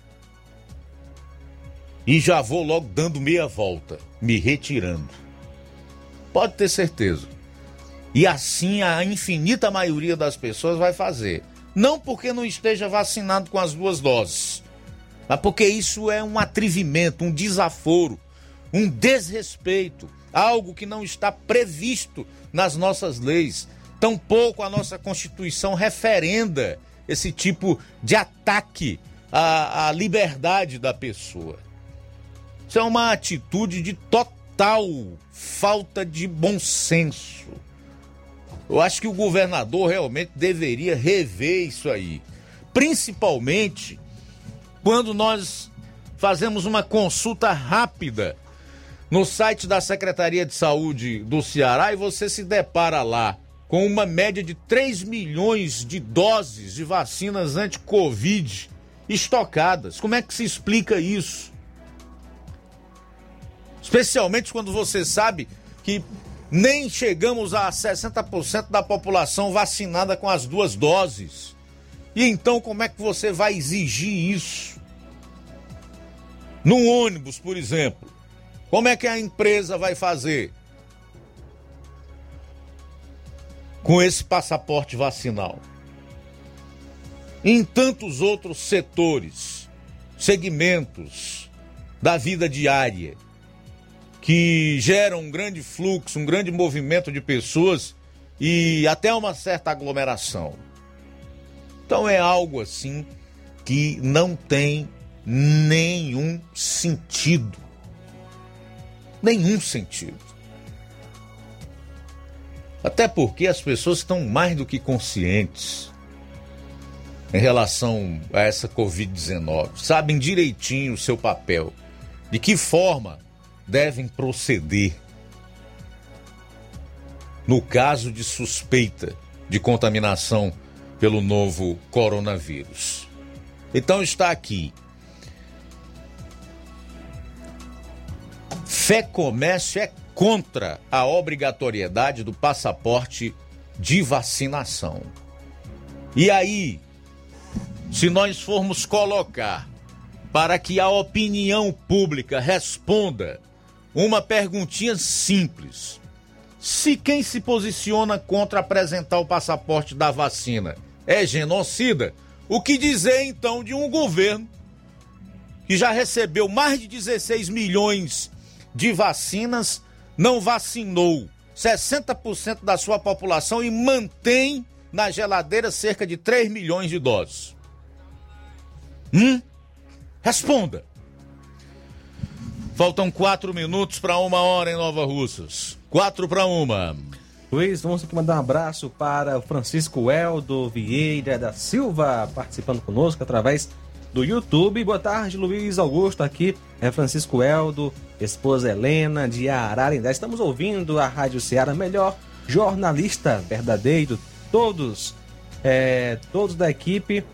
e já vou logo dando meia volta, me retirando. Pode ter certeza. E assim a infinita maioria das pessoas vai fazer. Não porque não esteja vacinado com as duas doses, mas porque isso é um atrevimento, um desaforo, um desrespeito, algo que não está previsto nas nossas leis. Tampouco a nossa Constituição referenda esse tipo de ataque à, à liberdade da pessoa. Isso é uma atitude de total falta de bom senso. Eu acho que o governador realmente deveria rever isso aí. Principalmente quando nós fazemos uma consulta rápida no site da Secretaria de Saúde do Ceará e você se depara lá com uma média de 3 milhões de doses de vacinas anti-Covid estocadas. Como é que se explica isso? Especialmente quando você sabe que nem chegamos a 60% da população vacinada com as duas doses. E então, como é que você vai exigir isso? Num ônibus, por exemplo. Como é que a empresa vai fazer? Com esse passaporte vacinal. Em tantos outros setores, segmentos da vida diária, que geram um grande fluxo, um grande movimento de pessoas e até uma certa aglomeração. Então é algo assim que não tem nenhum sentido. Nenhum sentido. Até porque as pessoas estão mais do que conscientes em relação a essa Covid-19, sabem direitinho o seu papel, de que forma devem proceder no caso de suspeita de contaminação pelo novo coronavírus. Então está aqui. Fé Comércio é contra a obrigatoriedade do passaporte de vacinação. E aí, se nós formos colocar para que a opinião pública responda uma perguntinha simples: se quem se posiciona contra apresentar o passaporte da vacina é genocida, o que dizer então de um governo que já recebeu mais de 16 milhões de vacinas não vacinou 60% da sua população e mantém na geladeira cerca de 3 milhões de doses? Hum? Responda. Faltam quatro minutos para uma hora em Nova Russas. Quatro para uma. Luiz, vamos aqui mandar um abraço para o Francisco Eldo Vieira da Silva, participando conosco através do YouTube. Boa tarde, Luiz Augusto. Aqui é Francisco Eldo, esposa Helena de Ararindá. Estamos ouvindo a Rádio Ceará, melhor jornalista verdadeiro. Todos, é, todos da equipe.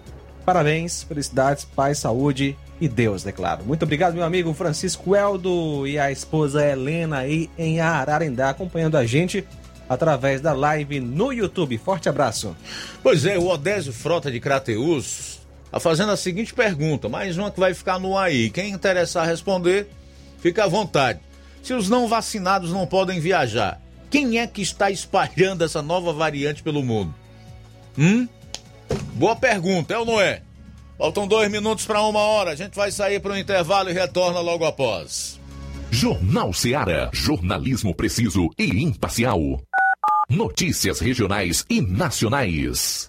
Parabéns, felicidades, paz, saúde e Deus, declaro. Muito obrigado, meu amigo Francisco Eldo e a esposa Helena aí em Ararindá, acompanhando a gente através da live no YouTube. Forte abraço. Pois é, o Odésio Frota de Crateus Tá fazendo a seguinte pergunta, mais uma que vai ficar no aí. Quem interessar responder, fica à vontade. Se os não vacinados não podem viajar, quem é que está espalhando essa nova variante pelo mundo? Hum? Boa pergunta, é ou não é? Faltam dois minutos para uma hora. A gente vai sair para o intervalo e retorna logo após. Jornal Seara. Jornalismo preciso e imparcial. Notícias regionais e nacionais.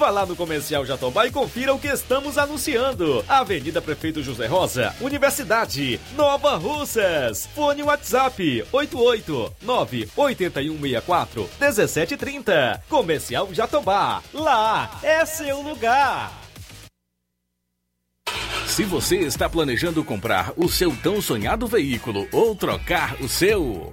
Vá lá no Comercial Jatobá e confira o que estamos anunciando. Avenida Prefeito José Rosa, Universidade, Nova Russas. Fone WhatsApp 889-8164 1730. Comercial Jatobá. Lá é seu lugar. Se você está planejando comprar o seu tão sonhado veículo ou trocar o seu,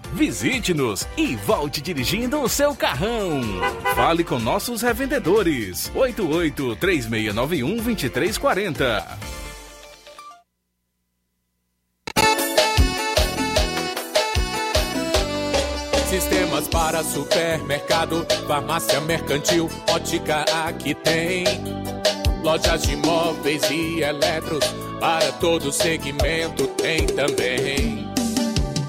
Visite-nos e volte dirigindo o seu carrão. Fale com nossos revendedores. 88 3691 2340. Sistemas para supermercado, farmácia mercantil, ótica aqui tem. Lojas de móveis e eletros, para todo segmento tem também.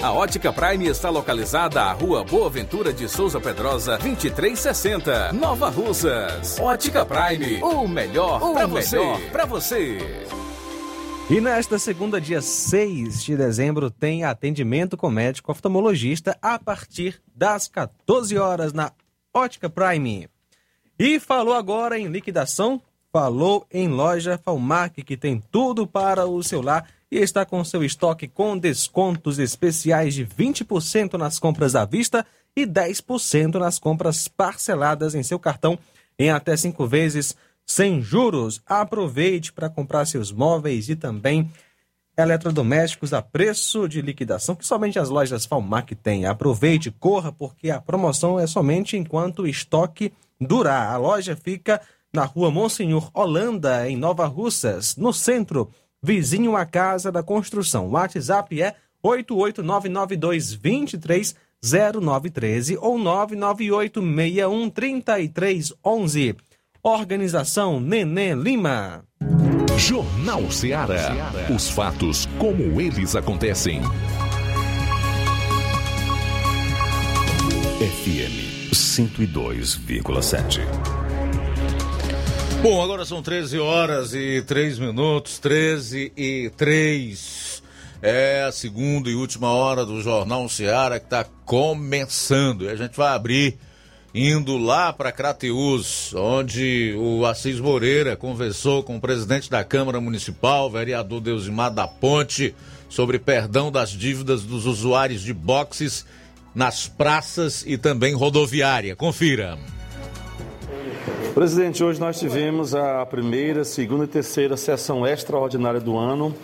A Ótica Prime está localizada à Rua Boa Ventura de Souza Pedrosa, 2360, Nova Russas. Ótica Prime, o melhor para você. Para você. E nesta segunda, dia 6 de dezembro, tem atendimento com médico oftalmologista a partir das 14 horas na Ótica Prime. E falou agora em liquidação, falou em loja Falmac, que tem tudo para o seu lar e está com seu estoque com descontos especiais de 20% nas compras à vista e 10% nas compras parceladas em seu cartão em até cinco vezes sem juros. Aproveite para comprar seus móveis e também eletrodomésticos a preço de liquidação que somente as lojas Falmac têm. Aproveite, corra, porque a promoção é somente enquanto o estoque durar. A loja fica na rua Monsenhor Holanda, em Nova Russas, no centro vizinho à Casa da Construção. O WhatsApp é 88992230913 ou 998613311. Organização Nenê Lima. Jornal Ceará. Os fatos como eles acontecem. FM 102,7. Bom, agora são 13 horas e 3 minutos, 13 e 3. É a segunda e última hora do Jornal Seara que está começando. E a gente vai abrir indo lá para Crateus, onde o Assis Moreira conversou com o presidente da Câmara Municipal, vereador Deusimar da Ponte, sobre perdão das dívidas dos usuários de boxes nas praças e também rodoviária. Confira. Presidente, hoje nós tivemos a primeira, segunda e terceira sessão extraordinária do ano,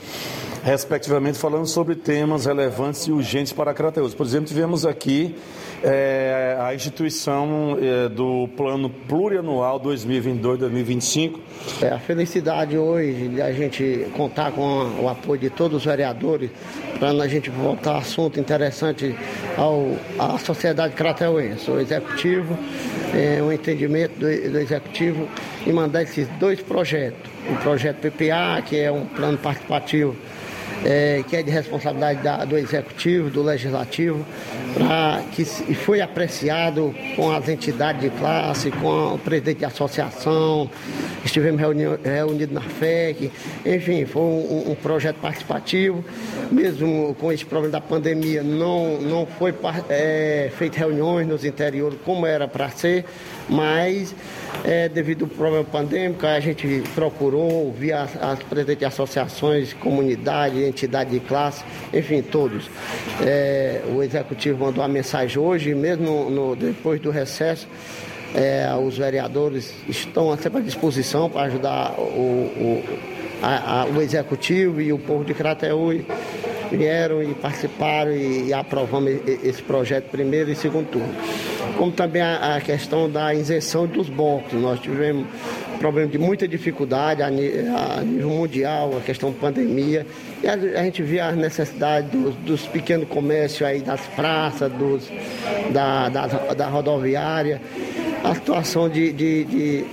respectivamente falando sobre temas relevantes e urgentes para Crateus. Por exemplo, tivemos aqui é, a instituição é, do plano plurianual 2022-2025. É a felicidade hoje de a gente contar com o apoio de todos os vereadores para a gente voltar assunto interessante ao, à sociedade crateuense, o executivo, é, o entendimento do, do executivo e mandar esses dois projetos. O projeto PPA, que é um plano participativo é, que é de responsabilidade da, do Executivo, do Legislativo, pra, que foi apreciado com as entidades de classe, com o presidente de associação, estivemos reunidos na FEC, enfim, foi um, um, projeto participativo, mesmo com esse problema da pandemia, não, não foi é, feito reuniões nos interiores como era para ser, mas é, devido ao problema pandêmico, a gente procurou via as, as presidentes de associações, comunidade, entidade de classe, enfim, todos. É, o executivo mandou uma mensagem hoje, mesmo no, depois do recesso, é, os vereadores estão sempre à disposição para ajudar o, o, a, a, o executivo e o povo de Crateús vieram e participaram e, e aprovamos esse projeto primeiro e segundo turno. Como também a, a questão da isenção dos blocos. Nós tivemos problema de muita dificuldade a, nível mundial, a questão pandemia. E a, a gente via a necessidade dos, dos, pequenos comércios aí, das praças, dos, da, da, da rodoviária, a situação de, de, de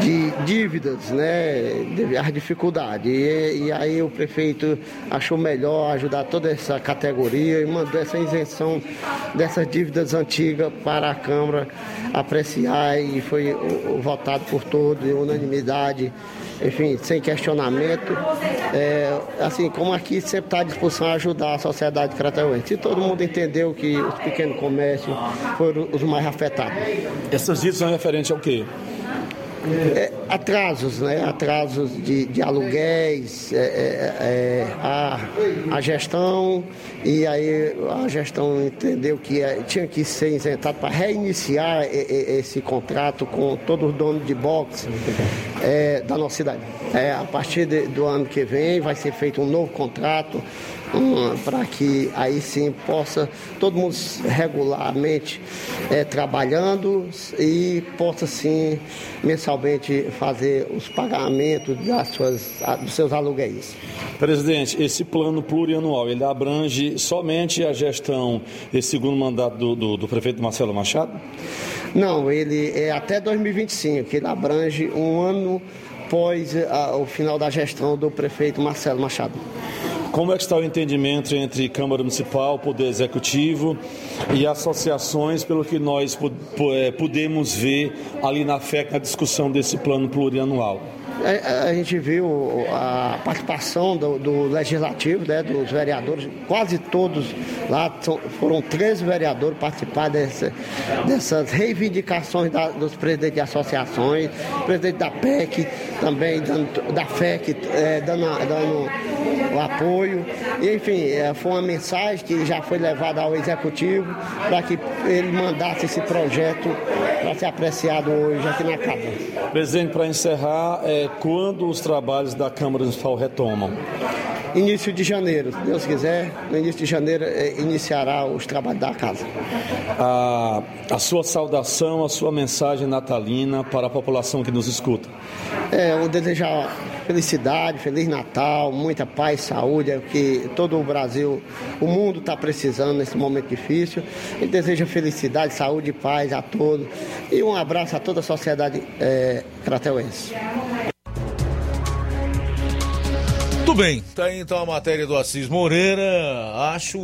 de dívidas, né, as dificuldades. E, e, aí o prefeito achou melhor ajudar toda essa categoria e mandou essa isenção dessas dívidas antigas para a Câmara apreciar e foi votado por todos, unanimidade, enfim, sem questionamento. É, assim, como aqui sempre está à disposição a ajudar a sociedade crateuense. E todo mundo entendeu que os pequenos comércios foram os mais afetados. Essas dívidas são referentes ao quê? É, atrasos, né? atrasos de, de aluguéis, é, é, é, a, a gestão, e aí a gestão entendeu que é, tinha que ser isentado para reiniciar esse contrato com todos os donos de boxe é, da nossa cidade. a partir de, do ano que vem vai ser feito um novo contrato um, para que aí sim possa todo mundo regularmente é, trabalhando e possa sim mensalmente fazer os pagamentos das suas, dos seus aluguéis. Presidente, esse plano plurianual, ele abrange somente a gestão, esse segundo mandato do, do, do prefeito Marcelo Machado? Não, ele é até 2025, ele abrange um ano após a, o final da gestão do prefeito Marcelo Machado. Como é que está o entendimento entre Câmara Municipal, Poder Executivo e associações, pelo que nós é, pudemos ver ali na FEC na discussão desse plano plurianual? A, a, gente viu a participação do, do, legislativo, né, dos vereadores, quase todos lá, foram 13 vereadores participar dessa, dessas reivindicações da, dos presidentes de associações, presidente da PEC também, dando, da FEC, é, dando, dando o apoio. Enfim, é, foi uma mensagem que já foi levada ao executivo para que ele mandasse esse projeto para ser apreciado hoje aqui na Câmara. Presidente, para encerrar, é, quando os trabalhos da Câmara Municipal retomam? Início de janeiro, se Deus quiser, no início de janeiro é, iniciará os trabalhos da casa. A, a sua saudação, a sua mensagem natalina para a população que nos escuta. É, eu desejar felicidade, Feliz Natal, muita paz, saúde, é o que todo o Brasil, o mundo está precisando nesse momento difícil. E desejo felicidade, saúde e paz a todos. E um abraço a toda a sociedade é, crateuense. Bem, tá aí então a matéria do Assis Moreira. Acho,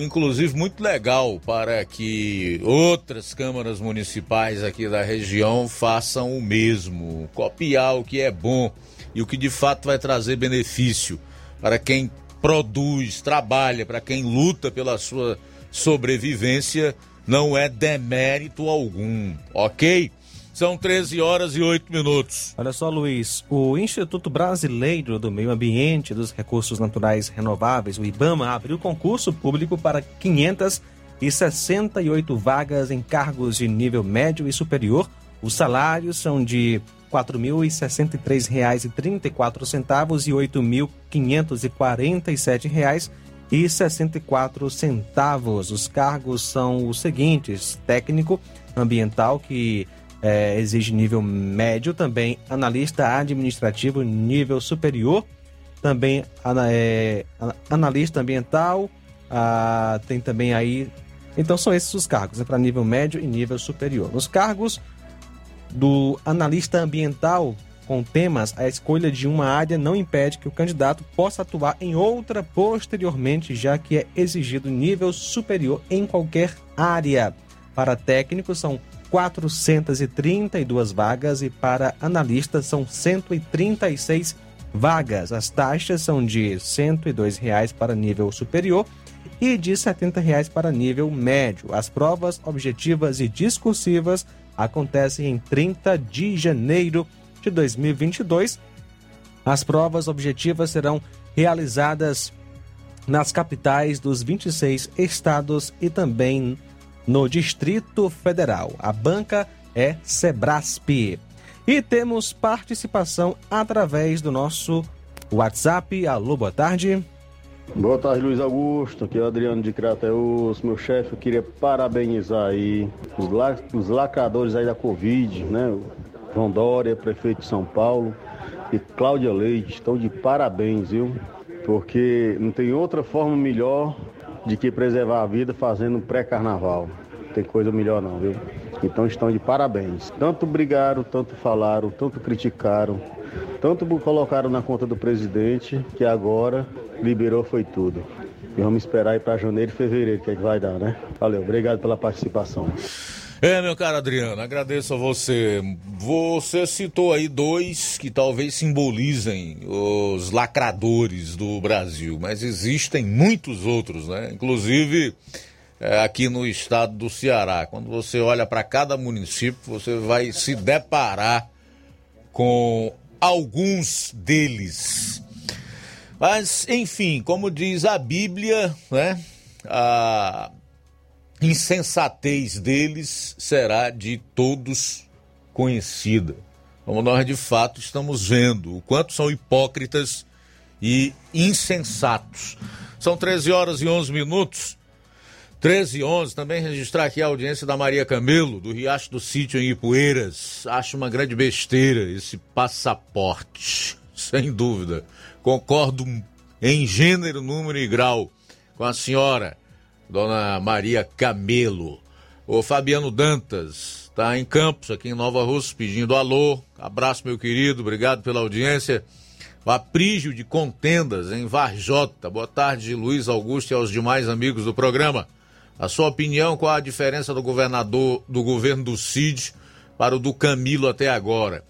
inclusive, muito legal para que outras câmaras municipais aqui da região façam o mesmo. Copiar o que é bom e o que de fato vai trazer benefício para quem produz, trabalha, para quem luta pela sua sobrevivência, não é demérito algum, ok? São 13 horas e 8 minutos. Olha só, Luiz, o Instituto Brasileiro do Meio Ambiente e dos Recursos Naturais Renováveis, o IBAMA, abriu concurso público para 568 vagas em cargos de nível médio e superior. Os salários são de R$ 4.063,34 e R$ 8.547,64. Os cargos são os seguintes: técnico ambiental, que é, exige nível médio, também analista administrativo nível superior, também ana, é, analista ambiental, ah, tem também aí. Então são esses os cargos, é para nível médio e nível superior. Nos cargos do analista ambiental com temas, a escolha de uma área não impede que o candidato possa atuar em outra posteriormente, já que é exigido nível superior em qualquer área. Para técnicos são 432 vagas e para analistas são 136 vagas. As taxas são de 102 reais para nível superior e de 70 reais para nível médio. As provas objetivas e discursivas acontecem em 30 de janeiro de 2022. As provas objetivas serão realizadas nas capitais dos 26 estados e também no Distrito Federal. A banca é Sebrasp. E temos participação através do nosso WhatsApp. Alô, boa tarde. Boa tarde, Luiz Augusto. Aqui é o Adriano de Crateus. Meu chefe, eu queria parabenizar aí os, la os lacradores aí da Covid, né? João Dória, prefeito de São Paulo, e Cláudia Leite. Estão de parabéns, viu? Porque não tem outra forma melhor de que preservar a vida fazendo pré-carnaval. Tem coisa melhor não, viu? Então estão de parabéns. Tanto brigaram, tanto falaram, tanto criticaram, tanto colocaram na conta do presidente, que agora liberou foi tudo. E vamos esperar aí para janeiro e fevereiro, que é que vai dar, né? Valeu, obrigado pela participação. É, meu caro Adriano, agradeço a você. Você citou aí dois que talvez simbolizem os lacradores do Brasil, mas existem muitos outros, né? Inclusive é, aqui no estado do Ceará. Quando você olha para cada município, você vai se deparar com alguns deles. Mas, enfim, como diz a Bíblia, né? A insensatez deles será de todos conhecida. Como nós de fato estamos vendo o quanto são hipócritas e insensatos. São 13 horas e 11 minutos. 13 e 11, também registrar aqui a audiência da Maria Camelo, do Riacho do Sítio em Ipueiras. Acho uma grande besteira esse passaporte, sem dúvida. Concordo em gênero, número e grau com a senhora Dona Maria Camelo. O Fabiano Dantas está em Campos, aqui em Nova Rússia, pedindo alô. Abraço, meu querido, obrigado pela audiência. O Aprígio de Contendas, em Varjota. Boa tarde, Luiz Augusto e aos demais amigos do programa. A sua opinião, qual a diferença do governador, do governo do Cid para o do Camilo até agora?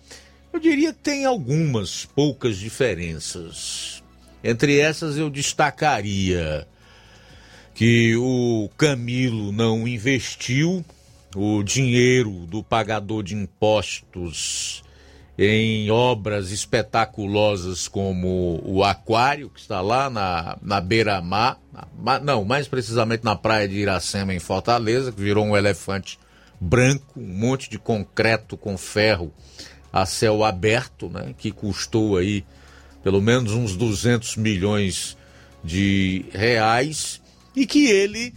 Eu diria que tem algumas poucas diferenças. Entre essas eu destacaria que o Camilo não investiu o dinheiro do pagador de impostos em obras espetaculosas como o Aquário, que está lá na, na beira-mar, não, mais precisamente na praia de Iracema, em Fortaleza, que virou um elefante branco, um monte de concreto com ferro a céu aberto, né, que custou aí pelo menos uns 200 milhões de reais e que ele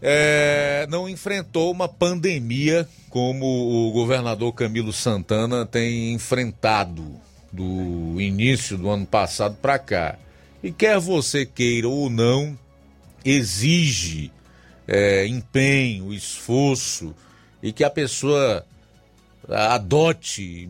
é, não enfrentou uma pandemia como o governador Camilo Santana tem enfrentado do início do ano passado para cá. E quer você queira ou não, exige é, empenho, esforço e que a pessoa adote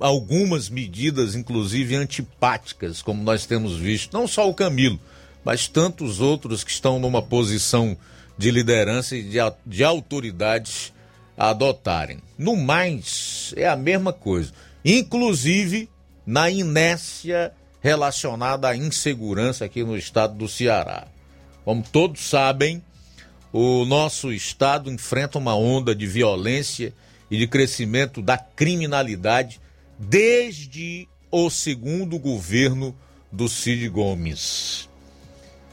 algumas medidas, inclusive antipáticas, como nós temos visto, não só o Camilo, mas tantos outros que estão numa posição de liderança e de, de autoridade adotarem. No mais, é a mesma coisa. Inclusive na inércia relacionada à insegurança aqui no estado do Ceará. Como todos sabem, o nosso estado enfrenta uma onda de violência e de crescimento da criminalidade desde o segundo governo do Cid Gomes.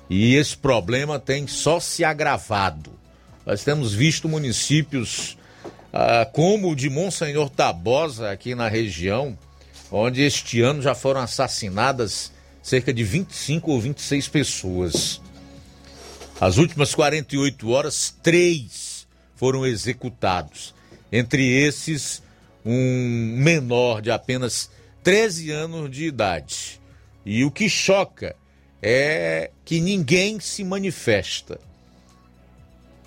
E esse problema tem só se agravado. Nós temos visto municípios ah, como o de Monsenhor Tabosa, aqui na região, onde este ano já foram assassinadas cerca de 25 ou 26 pessoas. As últimas 48 horas, três foram executados. Entre esses, um menor de apenas 13 anos de idade. E o que choca é que ninguém se manifesta.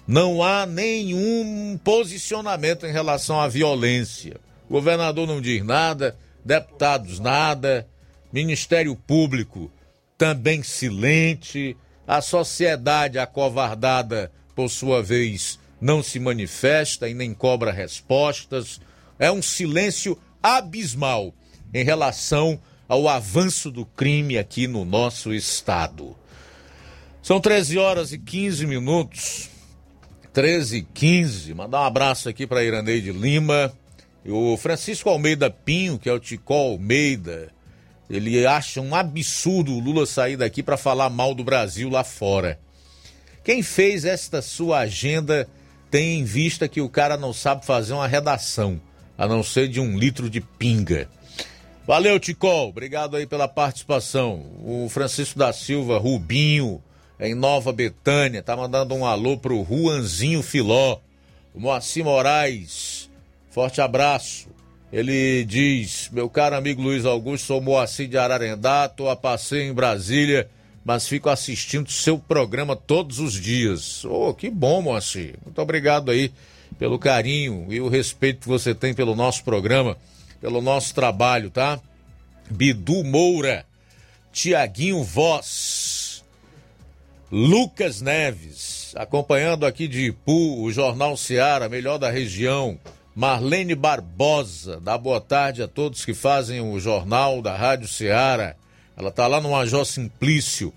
Não há nenhum posicionamento em relação à violência. O governador não diz nada, deputados nada, Ministério Público também silente, a sociedade acovardada, por sua vez, não se manifesta e nem cobra respostas. É um silêncio abismal em relação ao avanço do crime aqui no nosso estado. São 13 horas e 15 minutos. 13 e 15. Mandar um abraço aqui para Iraneide Lima. O Francisco Almeida Pinho, que é o Ticó Almeida. Ele acha um absurdo o Lula sair daqui para falar mal do Brasil lá fora. Quem fez esta sua agenda tem em vista que o cara não sabe fazer uma redação, a não ser de um litro de pinga. Valeu, Ticol. Obrigado aí pela participação. O Francisco da Silva Rubinho, em Nova Betânia, tá mandando um alô pro Juanzinho Filó. O Moacir Moraes, forte abraço. Ele diz: Meu caro amigo Luiz Augusto, sou Moacir de Ararendá, tô a passeio em Brasília, mas fico assistindo seu programa todos os dias. Oh, que bom, Moacir. Muito obrigado aí pelo carinho e o respeito que você tem pelo nosso programa pelo nosso trabalho, tá? Bidu Moura, Tiaguinho Voz, Lucas Neves, acompanhando aqui de Ipu, o Jornal Seara, melhor da região. Marlene Barbosa, dá boa tarde a todos que fazem o jornal da Rádio Seara. Ela tá lá no Major Simplício.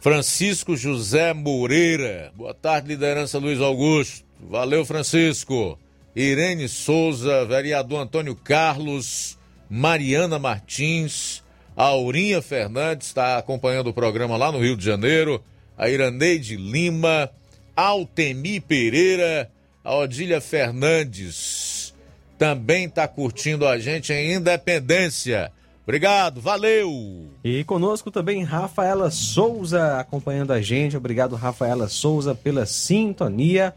Francisco José Moreira, boa tarde, liderança Luiz Augusto. Valeu, Francisco. Irene Souza, vereador Antônio Carlos, Mariana Martins, Aurinha Fernandes está acompanhando o programa lá no Rio de Janeiro, a Iraneide Lima, Altemi Pereira, a Odília Fernandes também está curtindo a gente em Independência. Obrigado, valeu! E conosco também Rafaela Souza acompanhando a gente. Obrigado, Rafaela Souza, pela sintonia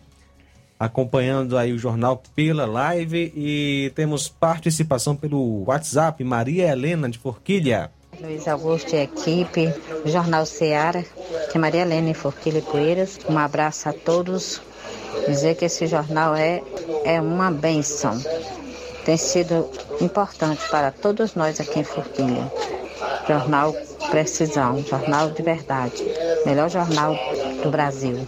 acompanhando aí o jornal pela live e temos participação pelo WhatsApp, Maria Helena de Forquilha. Luiz Augusto e equipe, Jornal Seara, que é Maria Helena de Forquilha Poeiras. Um abraço a todos. Dizer que esse jornal é, é uma benção. Tem sido importante para todos nós aqui em Forquilha. Jornal Precisão, jornal de verdade. Melhor jornal do Brasil.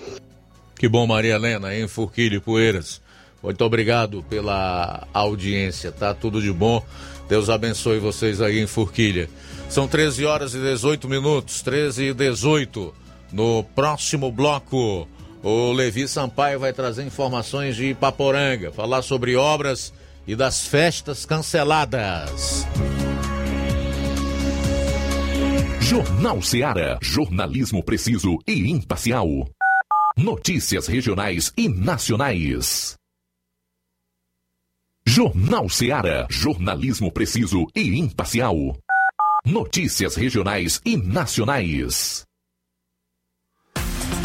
Que bom, Maria Helena, em Forquilha e Poeiras. Muito obrigado pela audiência, tá? Tudo de bom. Deus abençoe vocês aí em Forquilha. São 13 horas e 18 minutos, 13 e 18. No próximo bloco, o Levi Sampaio vai trazer informações de Ipaporanga, falar sobre obras e das festas canceladas. Jornal Seara. Jornalismo preciso e imparcial. Notícias regionais e nacionais. Jornal Seara. Jornalismo preciso e imparcial. Notícias regionais e nacionais.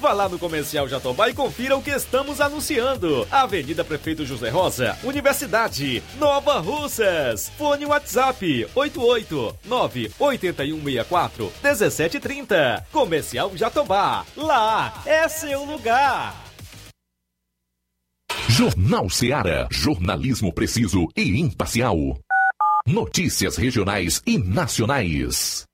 Vá lá no Comercial Jatobá e confira o que estamos anunciando. Avenida Prefeito José Rosa, Universidade, Nova Russas. Fone WhatsApp 889-8164 1730. Comercial Jatobá. Lá é seu lugar. Jornal Seara. Jornalismo preciso e imparcial. Notícias regionais e nacionais.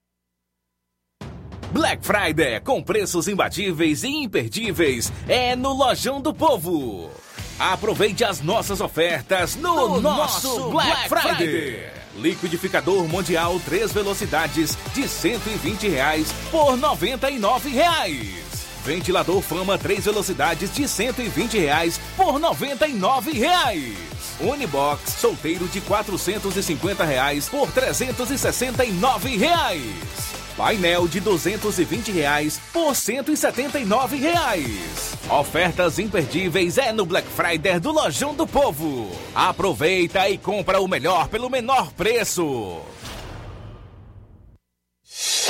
Black Friday com preços imbatíveis e imperdíveis é no Lojão do Povo. Aproveite as nossas ofertas no, No nosso, nosso Black, Black Friday. Friday. Liquidificador Mundial 3 velocidades de 120 reais por 99 reais. Ventilador Fama 3 velocidades de 120 reais por 99 reais. Unibox solteiro de 450 reais por 369 reais. Painel de 220 reais por 179 reais. Ofertas imperdíveis é no Black Friday do Lojão do Povo. Aproveita e compra o melhor pelo menor preço.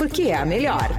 porque é a melhor.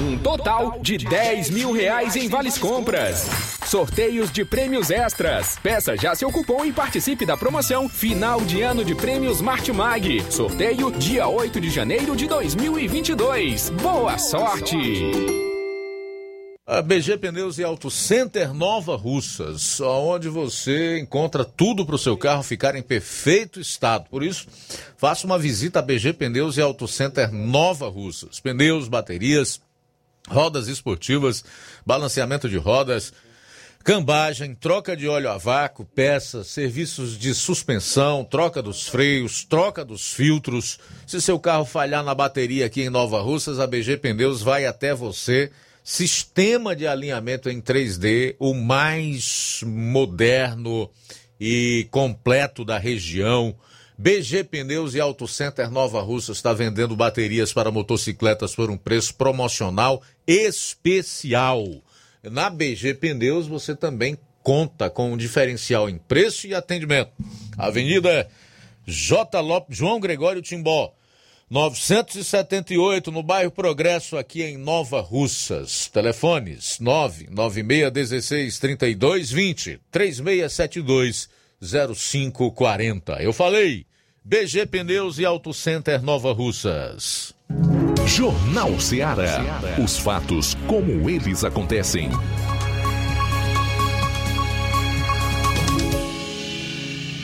Um total de 10 mil reais em vales compras. Sorteios de prêmios extras. Peça já seu cupom e participe da promoção Final de Ano de Prêmios Martimag. Sorteio dia 8 de janeiro de 2022. Boa sorte! A BG Pneus e Auto Center Nova Russas, onde você encontra tudo para o seu carro ficar em perfeito estado. Por isso, faça uma visita a BG Pneus e Auto Center Nova Russas. Pneus, baterias, rodas esportivas, balanceamento de rodas, cambagem, troca de óleo a vácuo, peças, serviços de suspensão, troca dos freios, troca dos filtros. Se seu carro falhar na bateria aqui em Nova Russas, a BG Pneus vai até você sistema de alinhamento em 3D, o mais moderno e completo da região. BG Pneus e Auto Center Nova Russa está vendendo baterias para motocicletas por um preço promocional especial. Na BG Pneus você também conta com um diferencial em preço e atendimento. Avenida J. Lopes, João Gregório Timbó, 978, no bairro Progresso, aqui em Nova Russas. Telefones 99616 3220 3672 0540. Eu falei, BG Pneus e Auto Center Nova Russas. Jornal Ceará. Os fatos como eles acontecem.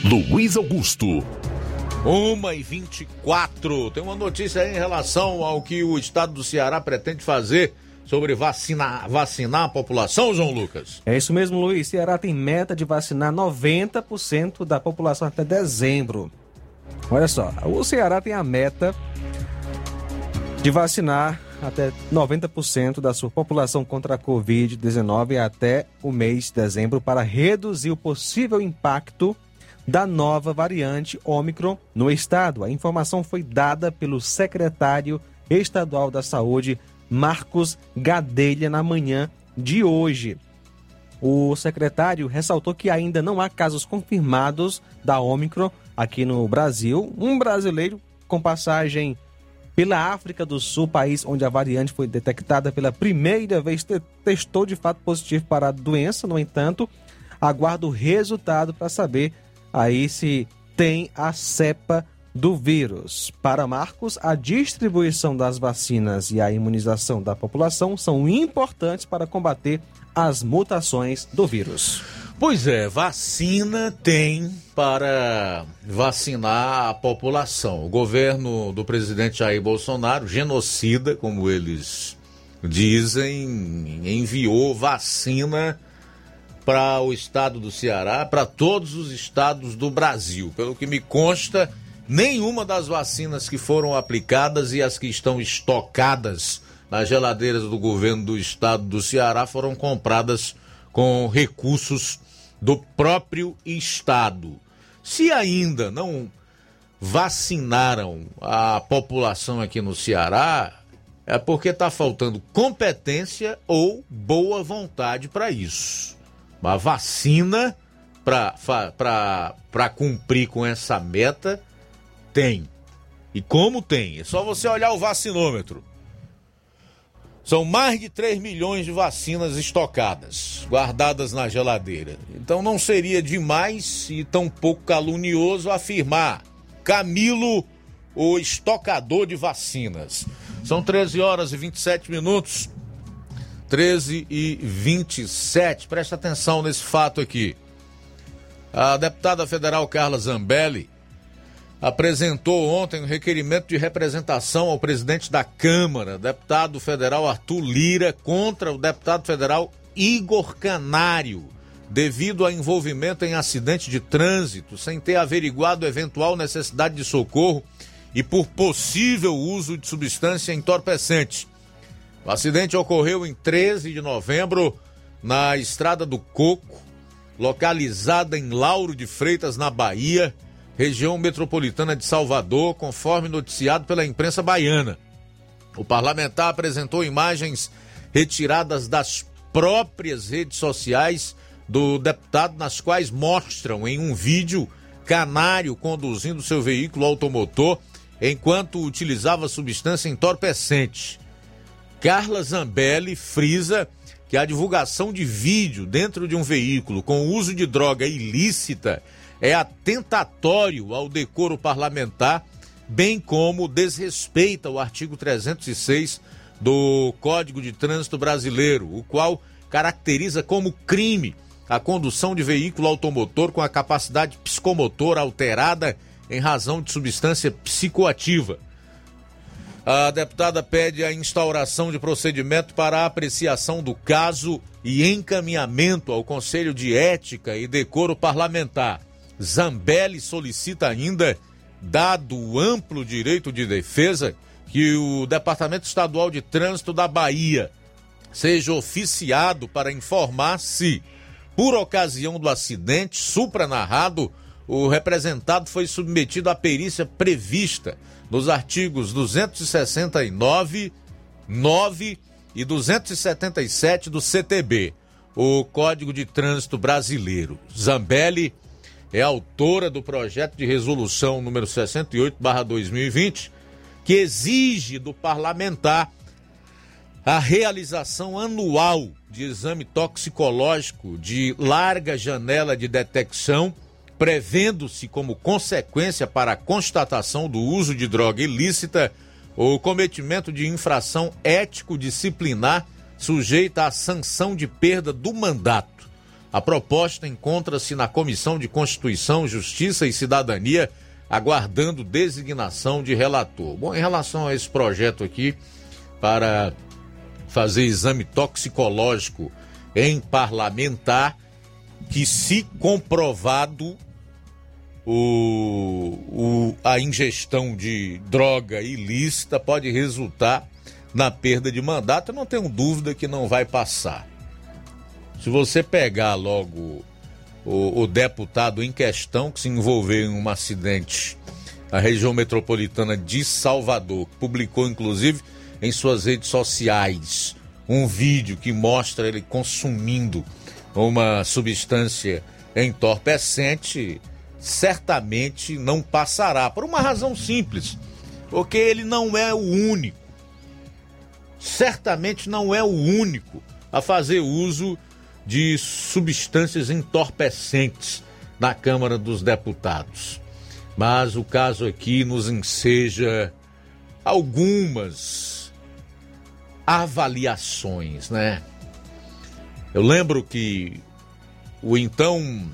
Luiz Augusto. Uma e 24. Tem uma notícia aí em relação ao que o estado do Ceará pretende fazer sobre vacinar, vacinar a população, João Lucas. É isso mesmo, Luiz. Ceará tem meta de vacinar 90% da população até dezembro. Olha só, o Ceará tem a meta de vacinar até 90% da sua população contra a Covid-19 até o mês de dezembro para reduzir o possível impacto da nova variante Ômicron no estado. A informação foi dada pelo secretário estadual da Saúde, Marcos Gadelha, na manhã de hoje. O secretário ressaltou que ainda não há casos confirmados da Ômicron aqui no Brasil. Um brasileiro com passagem pela África do Sul, país onde a variante foi detectada pela primeira vez, testou de fato positivo para a doença. No entanto, aguarda o resultado para saber aí se tem a cepa do vírus. Para Marcos, a distribuição das vacinas e a imunização da população são importantes para combater as mutações do vírus. Pois é, vacina tem para vacinar a população. O governo do presidente Jair Bolsonaro, genocida, como eles dizem, enviou vacina para o estado do Ceará, para todos os estados do Brasil. Pelo que me consta, nenhuma das vacinas que foram aplicadas e as que estão estocadas nas geladeiras do governo do estado do Ceará foram compradas com recursos do próprio estado. Se ainda não vacinaram a população aqui no Ceará, é porque está faltando competência ou boa vontade para isso. Uma vacina para cumprir com essa meta tem. E como tem? É só você olhar o vacinômetro. São mais de 3 milhões de vacinas estocadas, guardadas na geladeira. Então não seria demais e tão pouco calunioso afirmar Camilo, o estocador de vacinas. São 13 horas e 27 minutos. 13 e 27. Presta atenção nesse fato aqui. A deputada federal Carla Zambelli apresentou ontem um requerimento de representação ao presidente da Câmara, deputado federal Arthur Lira, contra o deputado federal Igor Canário, devido a envolvimento em acidente de trânsito, sem ter averiguado eventual necessidade de socorro e por possível uso de substância entorpecente. O acidente ocorreu em 13 de novembro na Estrada do Coco, localizada em Lauro de Freitas, na Bahia, região metropolitana de Salvador, conforme noticiado pela imprensa baiana. O parlamentar apresentou imagens retiradas das próprias redes sociais do deputado, nas quais mostram em um vídeo Canário conduzindo seu veículo automotor enquanto utilizava substância entorpecente. Carla Zambelli frisa que a divulgação de vídeo dentro de um veículo com uso de droga ilícita é atentatório ao decoro parlamentar, bem como desrespeita o artigo 306 do Código de Trânsito Brasileiro, o qual caracteriza como crime a condução de veículo automotor com a capacidade psicomotora alterada em razão de substância psicoativa. A deputada pede a instauração de procedimento para apreciação do caso e encaminhamento ao Conselho de Ética e Decoro Parlamentar. Zambelli solicita ainda, dado o amplo direito de defesa, que o Departamento Estadual de Trânsito da Bahia seja oficiado para informar se, por ocasião do acidente supranarrado, o representado foi submetido à perícia prevista nos artigos 269, 9 e 277 do CTB, o Código de Trânsito Brasileiro. Zambelli é autora do projeto de resolução número 68/2020, que exige do parlamentar a realização anual de exame toxicológico de larga janela de detecção, prevendo-se como consequência para a constatação do uso de droga ilícita o cometimento de infração ético-disciplinar sujeita à sanção de perda do mandato. A proposta encontra-se na Comissão de Constituição, Justiça e Cidadania, aguardando designação de relator. Bom, em relação a esse projeto aqui, para fazer exame toxicológico em parlamentar, que se comprovado o, o, a ingestão de droga ilícita pode resultar na perda de mandato, eu não tenho dúvida que não vai passar. Se você pegar logo o, o deputado em questão que se envolveu em um acidente na região metropolitana de Salvador, publicou inclusive em suas redes sociais um vídeo que mostra ele consumindo uma substância entorpecente, certamente não passará, por uma razão simples, porque ele não é o único, certamente não é o único a fazer uso de substâncias entorpecentes na Câmara dos Deputados. Mas o caso aqui nos enseja algumas avaliações, né? Eu lembro que o então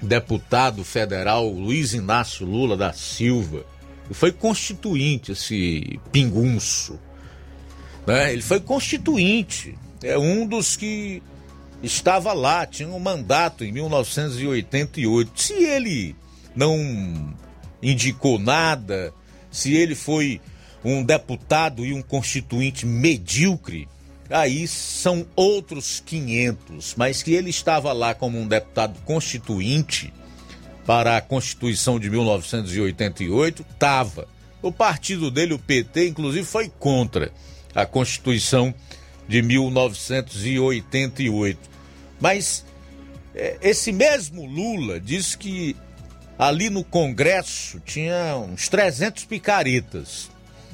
deputado federal Luiz Inácio Lula da Silva foi constituinte esse pingunço, né? Ele foi constituinte, é um dos que estava lá, tinha um mandato em 1988. Se ele não indicou nada, se ele foi um deputado e um constituinte medíocre, aí são outros 500. Mas que ele estava lá como um deputado constituinte para a Constituição de 1988, estava. O partido dele, o PT, inclusive, foi contra a Constituição de 1988. Mas é, esse mesmo Lula disse que ali no Congresso tinha uns 300 picaretas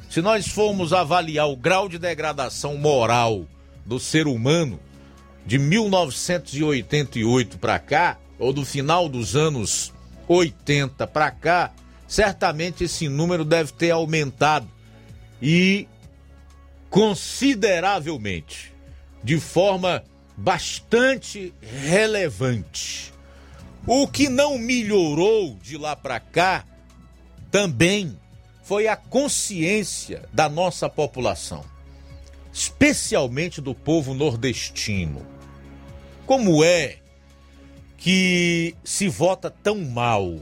se nós formos avaliar o grau de degradação moral do ser humano de 1988 para cá, ou do final dos anos 80 para cá, certamente esse número deve ter aumentado. E consideravelmente, de forma bastante relevante. O que não melhorou de lá para cá também foi a consciência da nossa população, especialmente do povo nordestino. Como é que se vota tão mal?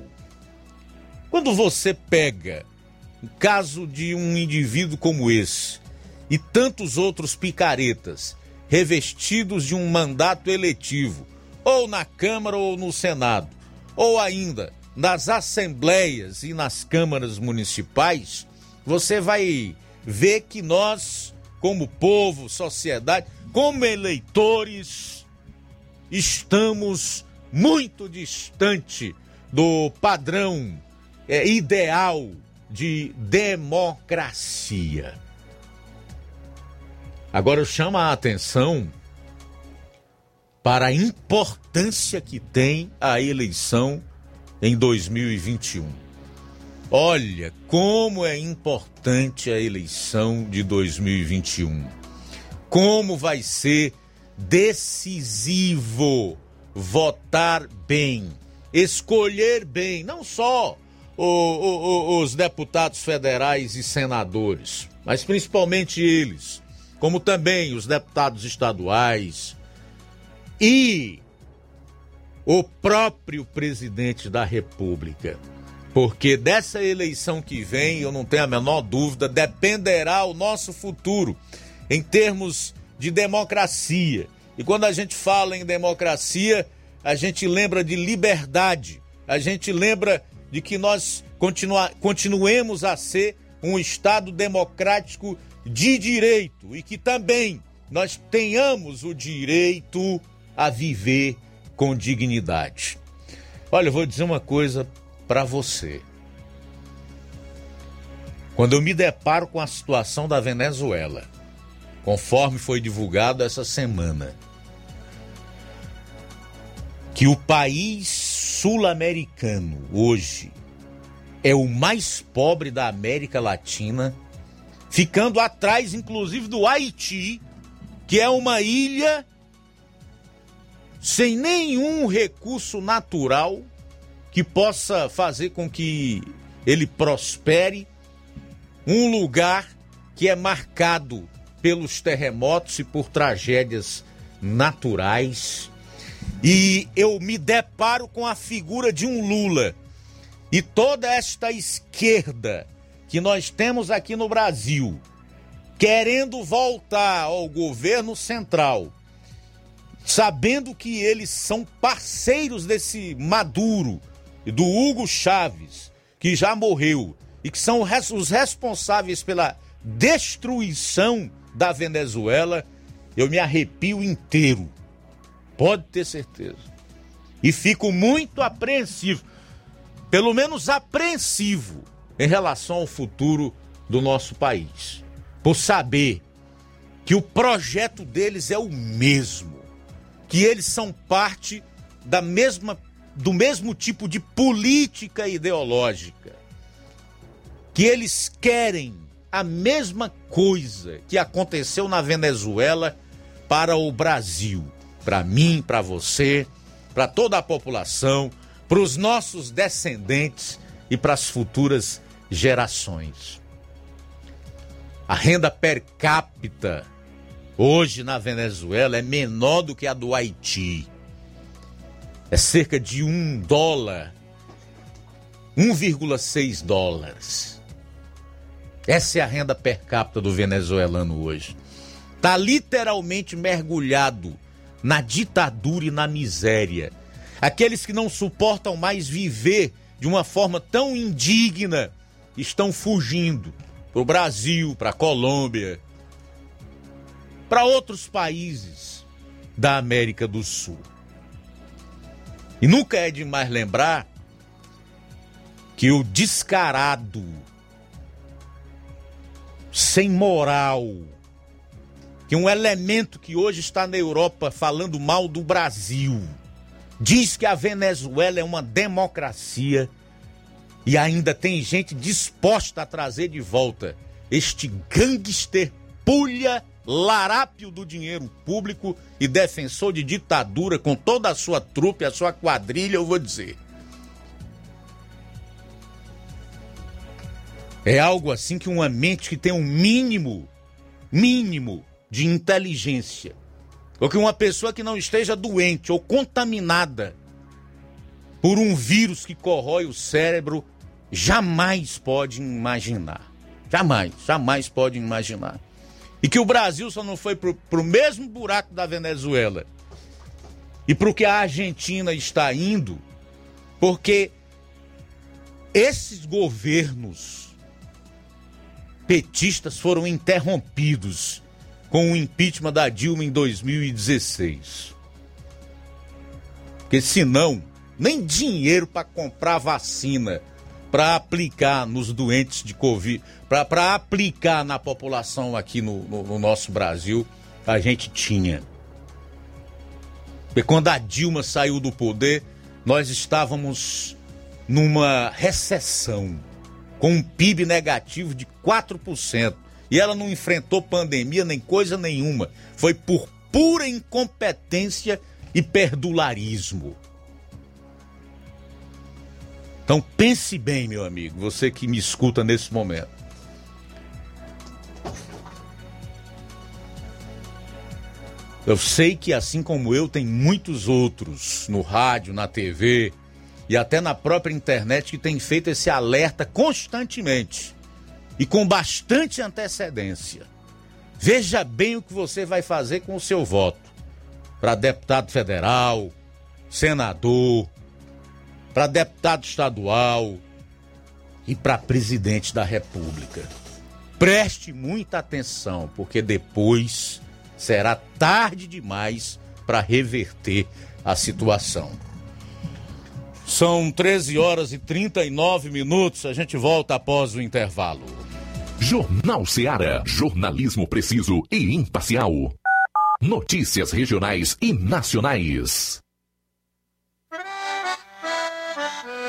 Quando você pega o caso de um indivíduo como esse e tantos outros picaretas revestidos de um mandato eletivo, ou na Câmara ou no Senado, ou ainda nas assembleias e nas câmaras municipais, você vai ver que nós, como povo, sociedade, como eleitores, estamos muito distante do padrão é, ideal de democracia. Agora eu chamo a atenção para a importância que tem a eleição em 2021. Olha como é importante a eleição de 2021. Como vai ser decisivo votar bem, escolher bem, não só o, o, os deputados federais e senadores, mas principalmente eles, como também os deputados estaduais e o próprio presidente da República. Porque dessa eleição que vem, eu não tenho a menor dúvida, dependerá o nosso futuro em termos de democracia. E quando a gente fala em democracia, a gente lembra de liberdade, a gente lembra de que nós continua, continuemos a ser um Estado democrático de direito e que também nós tenhamos o direito a viver com dignidade. Olha, eu vou dizer uma coisa para você. Quando eu me deparo com a situação da Venezuela, conforme foi divulgado essa semana, que o país sul-americano hoje é o mais pobre da América Latina, ficando atrás, inclusive, do Haiti, que é uma ilha sem nenhum recurso natural que possa fazer com que ele prospere, um lugar que é marcado pelos terremotos e por tragédias naturais. E eu me deparo com a figura de um Lula e toda esta esquerda que nós temos aqui no Brasil, querendo voltar ao governo central, sabendo que eles são parceiros desse Maduro e do Hugo Chaves, que já morreu, e que são os responsáveis pela destruição da Venezuela, eu me arrepio inteiro. Pode ter certeza. E fico muito apreensivo, pelo menos apreensivo, em relação ao futuro do nosso país. Por saber que o projeto deles é o mesmo, que eles são parte da mesma do mesmo tipo de política ideológica, que eles querem a mesma coisa que aconteceu na Venezuela para o Brasil, para mim, para você, para toda a população, para os nossos descendentes e para as futuras gerações. A renda per capita hoje na Venezuela é menor do que a do Haiti. É cerca de um dólar, 1,6 dólares. Essa é a renda per capita do venezuelano hoje. Está literalmente mergulhado na ditadura e na miséria. Aqueles que não suportam mais viver de uma forma tão indigna estão fugindo para o Brasil, para a Colômbia, para outros países da América do Sul. E nunca é demais lembrar que o descarado, sem moral, que um elemento que hoje está na Europa falando mal do Brasil, diz que a Venezuela é uma democracia e ainda tem gente disposta a trazer de volta este gangster pulha larápio do dinheiro público e defensor de ditadura com toda a sua trupe, a sua quadrilha, eu vou dizer. É algo assim que uma mente que tem um mínimo, mínimo de inteligência, ou que uma pessoa que não esteja doente ou contaminada por um vírus que corrói o cérebro, jamais pode imaginar. Jamais, jamais pode imaginar. E que o Brasil só não foi para o mesmo buraco da Venezuela e para o que a Argentina está indo, porque esses governos petistas foram interrompidos com o impeachment da Dilma em 2016. Porque senão, nem dinheiro para comprar vacina para aplicar nos doentes de Covid, para aplicar na população aqui no, no, no, nosso Brasil, a gente tinha. E quando a Dilma saiu do poder, nós estávamos numa recessão, com um PIB negativo de 4%. E ela não enfrentou pandemia nem coisa nenhuma. Foi por pura incompetência e perdularismo. Então pense bem, meu amigo, você que me escuta nesse momento. Eu sei que assim como eu, tem muitos outros no rádio, na TV e até na própria internet que têm feito esse alerta constantemente e com bastante antecedência. Veja bem o que você vai fazer com o seu voto para deputado federal, senador, para deputado estadual e para presidente da República. Preste muita atenção, porque depois será tarde demais para reverter a situação. São 13 horas e 39 minutos. A gente volta após o intervalo. Jornal Seara. Jornalismo preciso e imparcial. Notícias regionais e nacionais.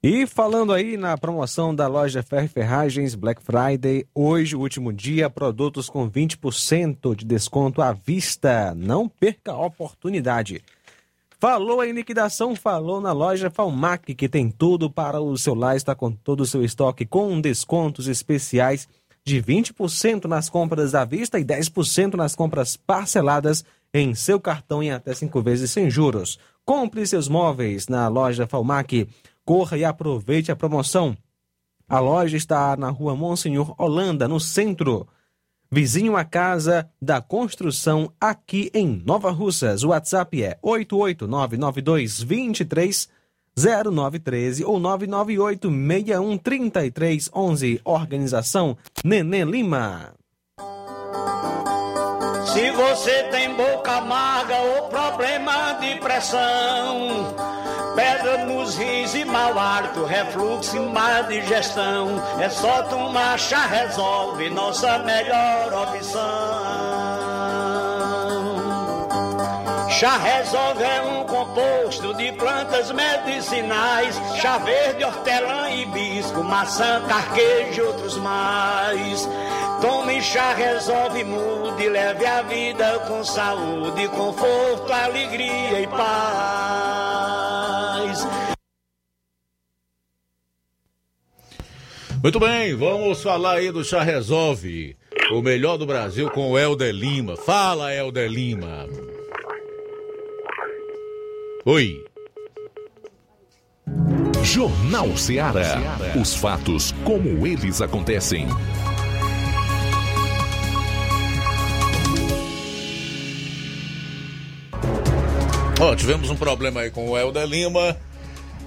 E falando aí na promoção da loja Ferro e Ferragens Black Friday, hoje, o último dia, produtos com 20% de desconto à vista. Não perca a oportunidade. Falou em liquidação, falou na loja Falmac, que tem tudo para o seu lar, está com todo o seu estoque com descontos especiais de 20% nas compras à vista e 10% nas compras parceladas em seu cartão em até cinco vezes sem juros. Compre seus móveis na loja Falmac. Corra e aproveite a promoção. A loja está na rua Monsenhor Holanda, no centro. Vizinho à Casa da Construção, aqui em Nova Russas. O WhatsApp é 88992230913 ou 998613311. Organização Nenê Lima. Se você tem boca amarga ou pressão, pedra nos rins e mau hálito, refluxo e má digestão, é só tomar chá resolve, nossa melhor opção. Chá Resolve é um composto de plantas medicinais, chá verde, hortelã, hibisco, maçã, carquejo e outros mais. Tome chá, resolve, mude, leve a vida com saúde, conforto, alegria e paz. Muito bem, vamos falar aí do Chá Resolve, o melhor do Brasil com o Helder Lima. Fala, Helder Lima. Oi. Jornal Ceará. Os fatos como eles acontecem. Ó, tivemos um problema aí com o Helder Lima.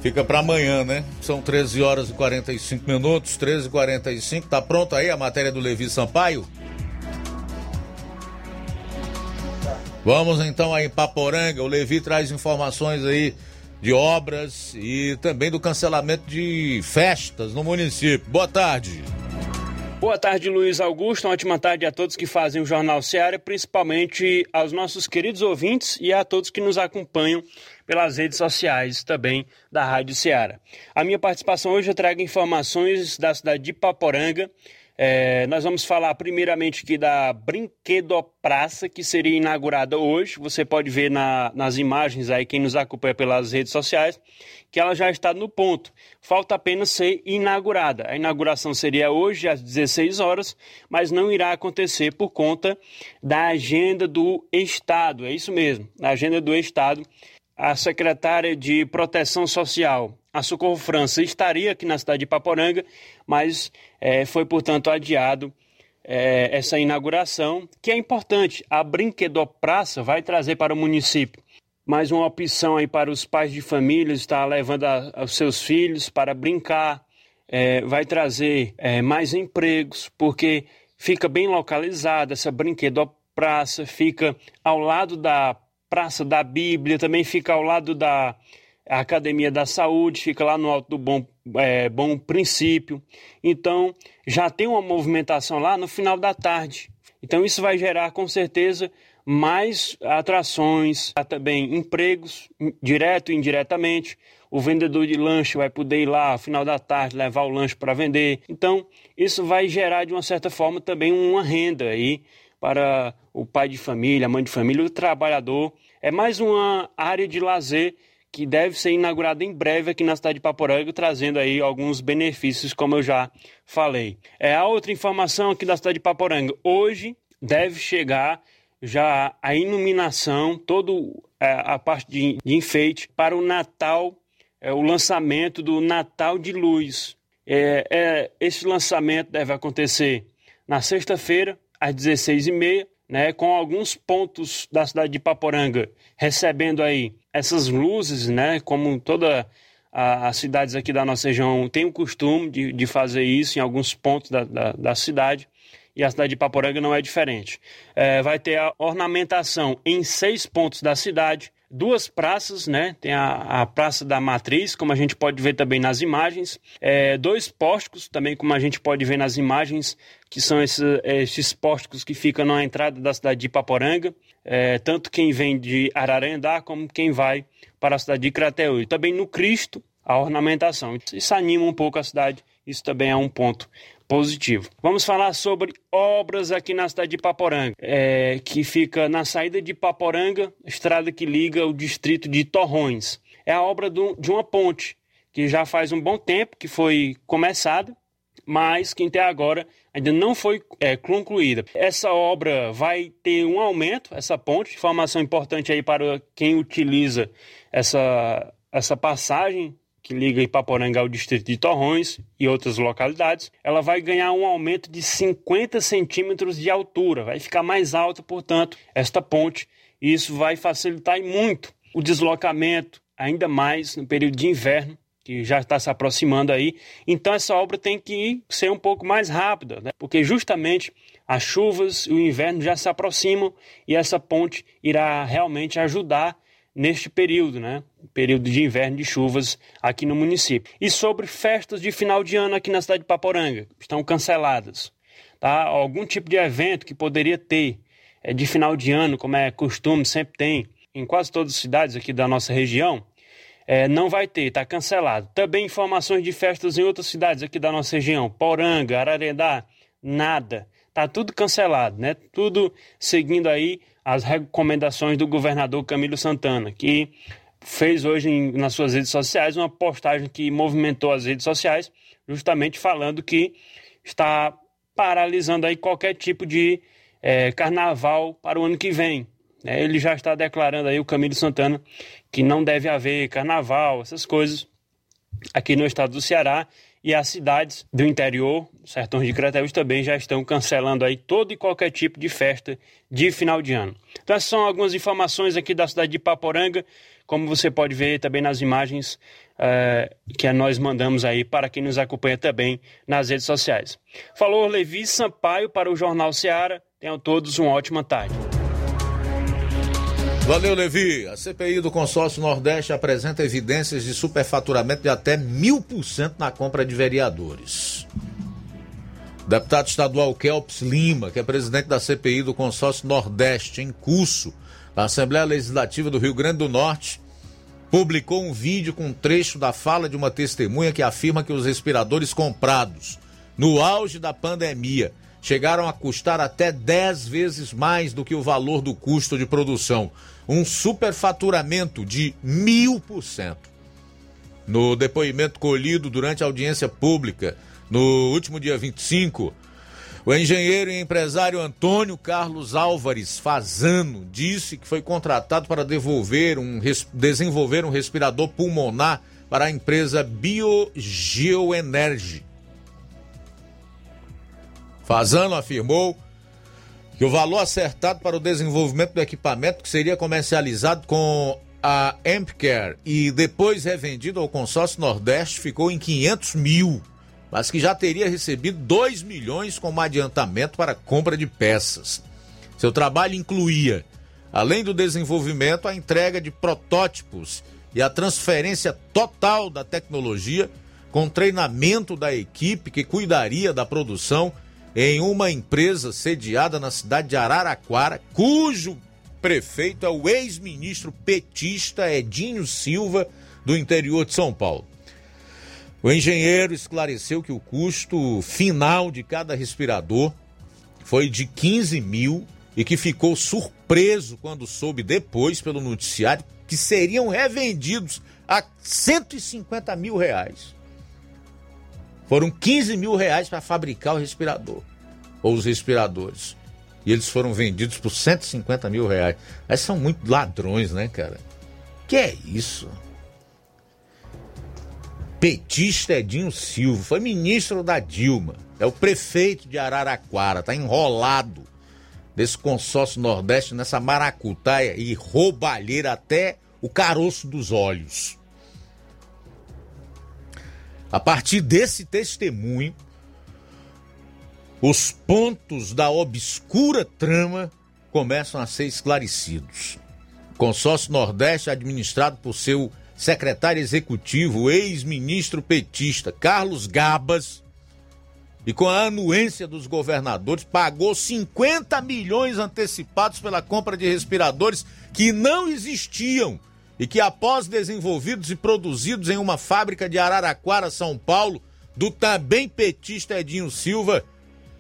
Fica para amanhã, né? São 13 horas e 45 minutos, 13 e 45 Tá pronto aí a matéria do Levi Sampaio? Vamos então aí em Paporanga. O Levi traz informações aí de obras e também do cancelamento de festas no município. Boa tarde. Boa tarde, Luiz Augusto. Uma ótima tarde a todos que fazem o Jornal Seara, principalmente aos nossos queridos ouvintes e a todos que nos acompanham pelas redes sociais também da Rádio Seara. A minha participação hoje eu trago informações da cidade de Paporanga. É, nós vamos falar primeiramente aqui da Brinquedo Praça, que seria inaugurada hoje. Você pode ver na, nas imagens aí, quem nos acompanha pelas redes sociais, que ela já está no ponto. Falta apenas ser inaugurada. A inauguração seria hoje às 16 horas, mas não irá acontecer por conta da agenda do Estado. É isso mesmo, a agenda do Estado. A secretária de Proteção Social, a Socorro França, estaria aqui na cidade de Paporanga, mas é, foi, portanto, adiado é, essa inauguração, que é importante. A Brinquedopraça vai trazer para o município mais uma opção aí para os pais de família estar levando a, os seus filhos para brincar, é, vai trazer mais empregos, porque fica bem localizada essa brinquedopraça, fica ao lado da Praça da Bíblia, também fica ao lado da Academia da Saúde, fica lá no Alto do Bom, é, Bom Princípio. Então, já tem uma movimentação lá no final da tarde. Então, isso vai gerar, com certeza, mais atrações, também empregos, direto e indiretamente. O vendedor de lanche vai poder ir lá, no final da tarde, levar o lanche para vender. Então, isso vai gerar, de uma certa forma, também uma renda aí para o pai de família, a mãe de família, o trabalhador. É mais uma área de lazer que deve ser inaugurada em breve aqui na cidade de Paporanga, trazendo aí alguns benefícios, como eu já falei. É a outra informação aqui da cidade de Paporanga. Hoje deve chegar já a iluminação, toda é, a parte de, de, enfeite para o Natal, é, o lançamento do Natal de Luz. É, é, esse lançamento deve acontecer na sexta-feira, às 16h30, né, com alguns pontos da cidade de Paporanga recebendo aí essas luzes, né, como toda as cidades aqui da nossa região tem o costume de, de fazer isso em alguns pontos da, da, da cidade e a cidade de Paporanga não é diferente. É, vai ter a ornamentação em seis pontos da cidade, duas praças, né? Tem a, a Praça da Matriz, como a gente pode ver também nas imagens, é, dois pórticos, também como a gente pode ver nas imagens, que são esses, esses pórticos que ficam na entrada da cidade de Paporanga, é, tanto quem vem de Ararendá como quem vai para a cidade de Crateús. Também no Cristo, a ornamentação. Isso anima um pouco a cidade, isso também é um ponto positivo. Vamos falar sobre obras aqui na cidade de Paporanga, é, que fica na saída de Paporanga, estrada que liga o distrito de Torrões. É a obra do, de uma ponte que já faz um bom tempo que foi começada. mas que até agora ainda não foi é, concluída. Essa obra vai ter um aumento, essa ponte, informação importante aí para quem utiliza essa, essa passagem que liga Ipaporanga ao distrito de Torrões e outras localidades, ela vai ganhar um aumento de 50 centímetros de altura, vai ficar mais alta, portanto, esta ponte, e isso vai facilitar muito o deslocamento, ainda mais no período de inverno, que já está se aproximando aí. Então essa obra tem que ser um pouco mais rápida, né? porque justamente as chuvas e o inverno já se aproximam e essa ponte irá realmente ajudar neste período, né? Período de inverno de chuvas aqui no município. E sobre festas de final de ano aqui na cidade de Paporanga, estão canceladas. Tá? Algum tipo de evento que poderia ter é, de final de ano, como é costume, sempre tem em quase todas as cidades aqui da nossa região, é, não vai ter, está cancelado. Também informações de festas em outras cidades aqui da nossa região, Poranga, Ararendá, nada. Está tudo cancelado, né? Tudo seguindo aí as recomendações do governador Camilo Santana, que fez hoje em, nas suas redes sociais uma postagem que movimentou as redes sociais, justamente falando que está paralisando aí qualquer tipo de é, carnaval para o ano que vem. É, ele já está declarando aí o Camilo Santana que não deve haver carnaval, essas coisas aqui no estado do Ceará e as cidades do interior, sertões de Crateús, também já estão cancelando aí todo e qualquer tipo de festa de final de ano. Então essas são algumas informações aqui da cidade de Paporanga, como você pode ver também nas imagens uh, que nós mandamos aí para quem nos acompanha também nas redes sociais. Falou Levi Sampaio para o Jornal Ceará. Tenham todos uma ótima tarde. Valeu, Levi. A CPI do Consórcio Nordeste apresenta evidências de superfaturamento de até mil por cento na compra de vereadores. O deputado estadual Kelps Lima, que é presidente da CPI do Consórcio Nordeste, em curso da Assembleia Legislativa do Rio Grande do Norte, publicou um vídeo com um trecho da fala de uma testemunha que afirma que os respiradores comprados no auge da pandemia chegaram a custar até 10 vezes mais do que o valor do custo de produção. Um superfaturamento de mil por cento. No depoimento colhido durante a audiência pública, no último dia 25, o engenheiro e empresário Antônio Carlos Álvares Fazano disse que foi contratado para devolver um, desenvolver um respirador pulmonar para a empresa Biogeoenergy Fazano afirmou que o valor acertado para o desenvolvimento do equipamento que seria comercializado com a Ampcare e depois revendido ao consórcio Nordeste ficou em 500 mil, mas que já teria recebido 2 milhões como adiantamento para compra de peças. Seu trabalho incluía, além do desenvolvimento, a entrega de protótipos e a transferência total da tecnologia com treinamento da equipe que cuidaria da produção em uma empresa sediada na cidade de Araraquara, cujo prefeito é o ex-ministro petista Edinho Silva, do interior de São Paulo. O engenheiro esclareceu que o custo final de cada respirador foi de 15 mil e que ficou surpreso quando soube depois pelo noticiário que seriam revendidos a 150 mil reais. Foram 15 mil reais para fabricar o respirador, ou os respiradores. E eles foram vendidos por 150 mil reais. Aí são muito ladrões, né, cara? Que é isso? Petista Edinho Silva, foi ministro da Dilma, é o prefeito de Araraquara, tá enrolado desse consórcio Nordeste nessa maracutaia e roubalheira até o caroço dos olhos. A partir desse testemunho, os pontos da obscura trama começam a ser esclarecidos. O consórcio Nordeste, administrado por seu secretário executivo, ex-ministro petista Carlos Gabas, e com a anuência dos governadores, pagou 50 milhões antecipados pela compra de respiradores que não existiam e que, após desenvolvidos e produzidos em uma fábrica de Araraquara, São Paulo, do também petista Edinho Silva,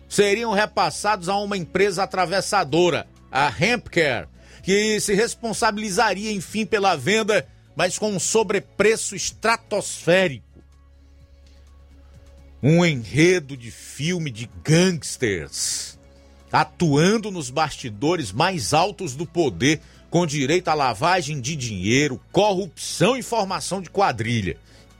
seriam repassados a uma empresa atravessadora, a Hempcare, que se responsabilizaria, enfim, pela venda, mas com um sobrepreço estratosférico. um enredo de filme de gangsters atuando nos bastidores mais altos do poder, com direito à lavagem de dinheiro, corrupção e formação de quadrilha.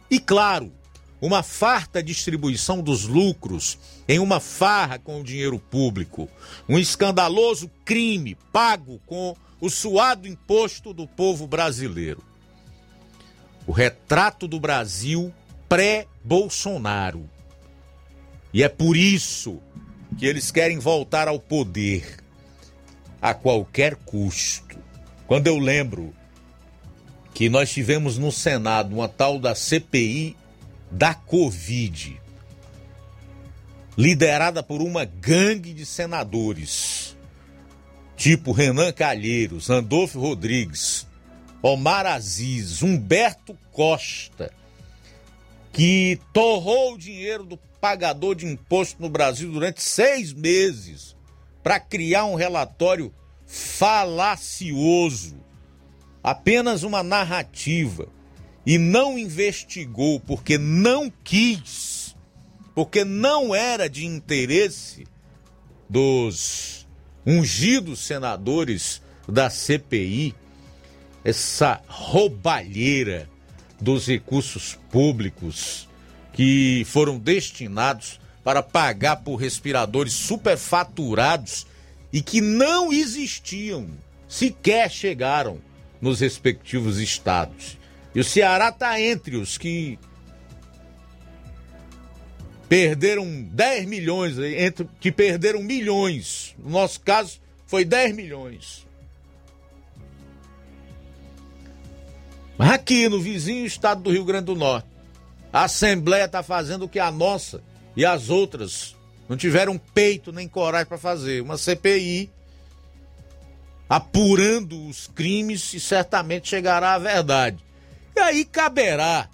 E claro, uma farta distribuição dos lucros em uma farra com o dinheiro público, um escandaloso crime pago com o suado imposto do povo brasileiro. O retrato do Brasil pré-Bolsonaro. E é por isso que eles querem voltar ao poder a qualquer custo. Quando eu lembro que nós tivemos no Senado uma tal da CPI da Covid, liderada por uma gangue de senadores, tipo Renan Calheiros, Andolfo Rodrigues, Omar Aziz, Humberto Costa, que torrou o dinheiro do pagador de imposto no Brasil durante seis meses para criar um relatório falacioso, apenas uma narrativa, e não investigou porque não quis, porque não era de interesse dos ungidos senadores da CPI, essa roubalheira dos recursos públicos que foram destinados para pagar por respiradores superfaturados e que não existiam, sequer chegaram nos respectivos estados. E o Ceará está entre os que perderam 10 milhões, entre que perderam milhões. No nosso caso, foi 10 milhões. Aqui no vizinho estado do Rio Grande do Norte, a Assembleia está fazendo o que a nossa e as outras não tiveram peito nem coragem para fazer. Uma CPI apurando os crimes e certamente chegará à verdade. E aí caberá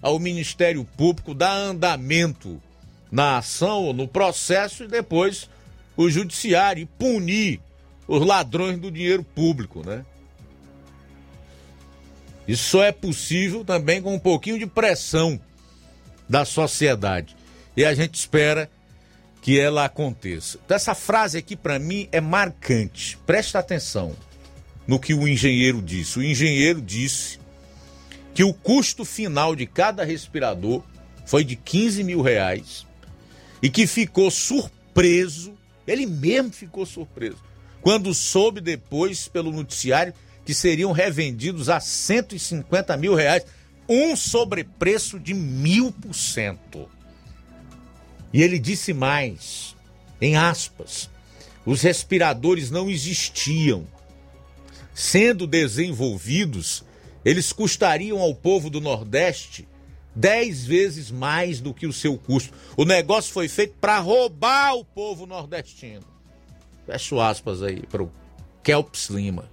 ao Ministério Público dar andamento na ação ou no processo e depois o judiciário punir os ladrões do dinheiro público, né? Isso só é possível também com um pouquinho de pressão da sociedade. E a gente espera que ela aconteça. Então, essa frase aqui para mim é marcante. Presta atenção no que o engenheiro disse. O engenheiro disse que o custo final de cada respirador foi de 15 mil reais e que ficou surpreso, ele mesmo ficou surpreso, quando soube depois pelo noticiário que seriam revendidos a 150 mil reais um sobrepreço de mil por cento. E ele disse mais, em aspas, os respiradores não existiam. Sendo desenvolvidos, eles custariam ao povo do Nordeste dez vezes mais do que o seu custo. O negócio foi feito para roubar o povo nordestino. Fecho aspas aí para o Kelps Lima.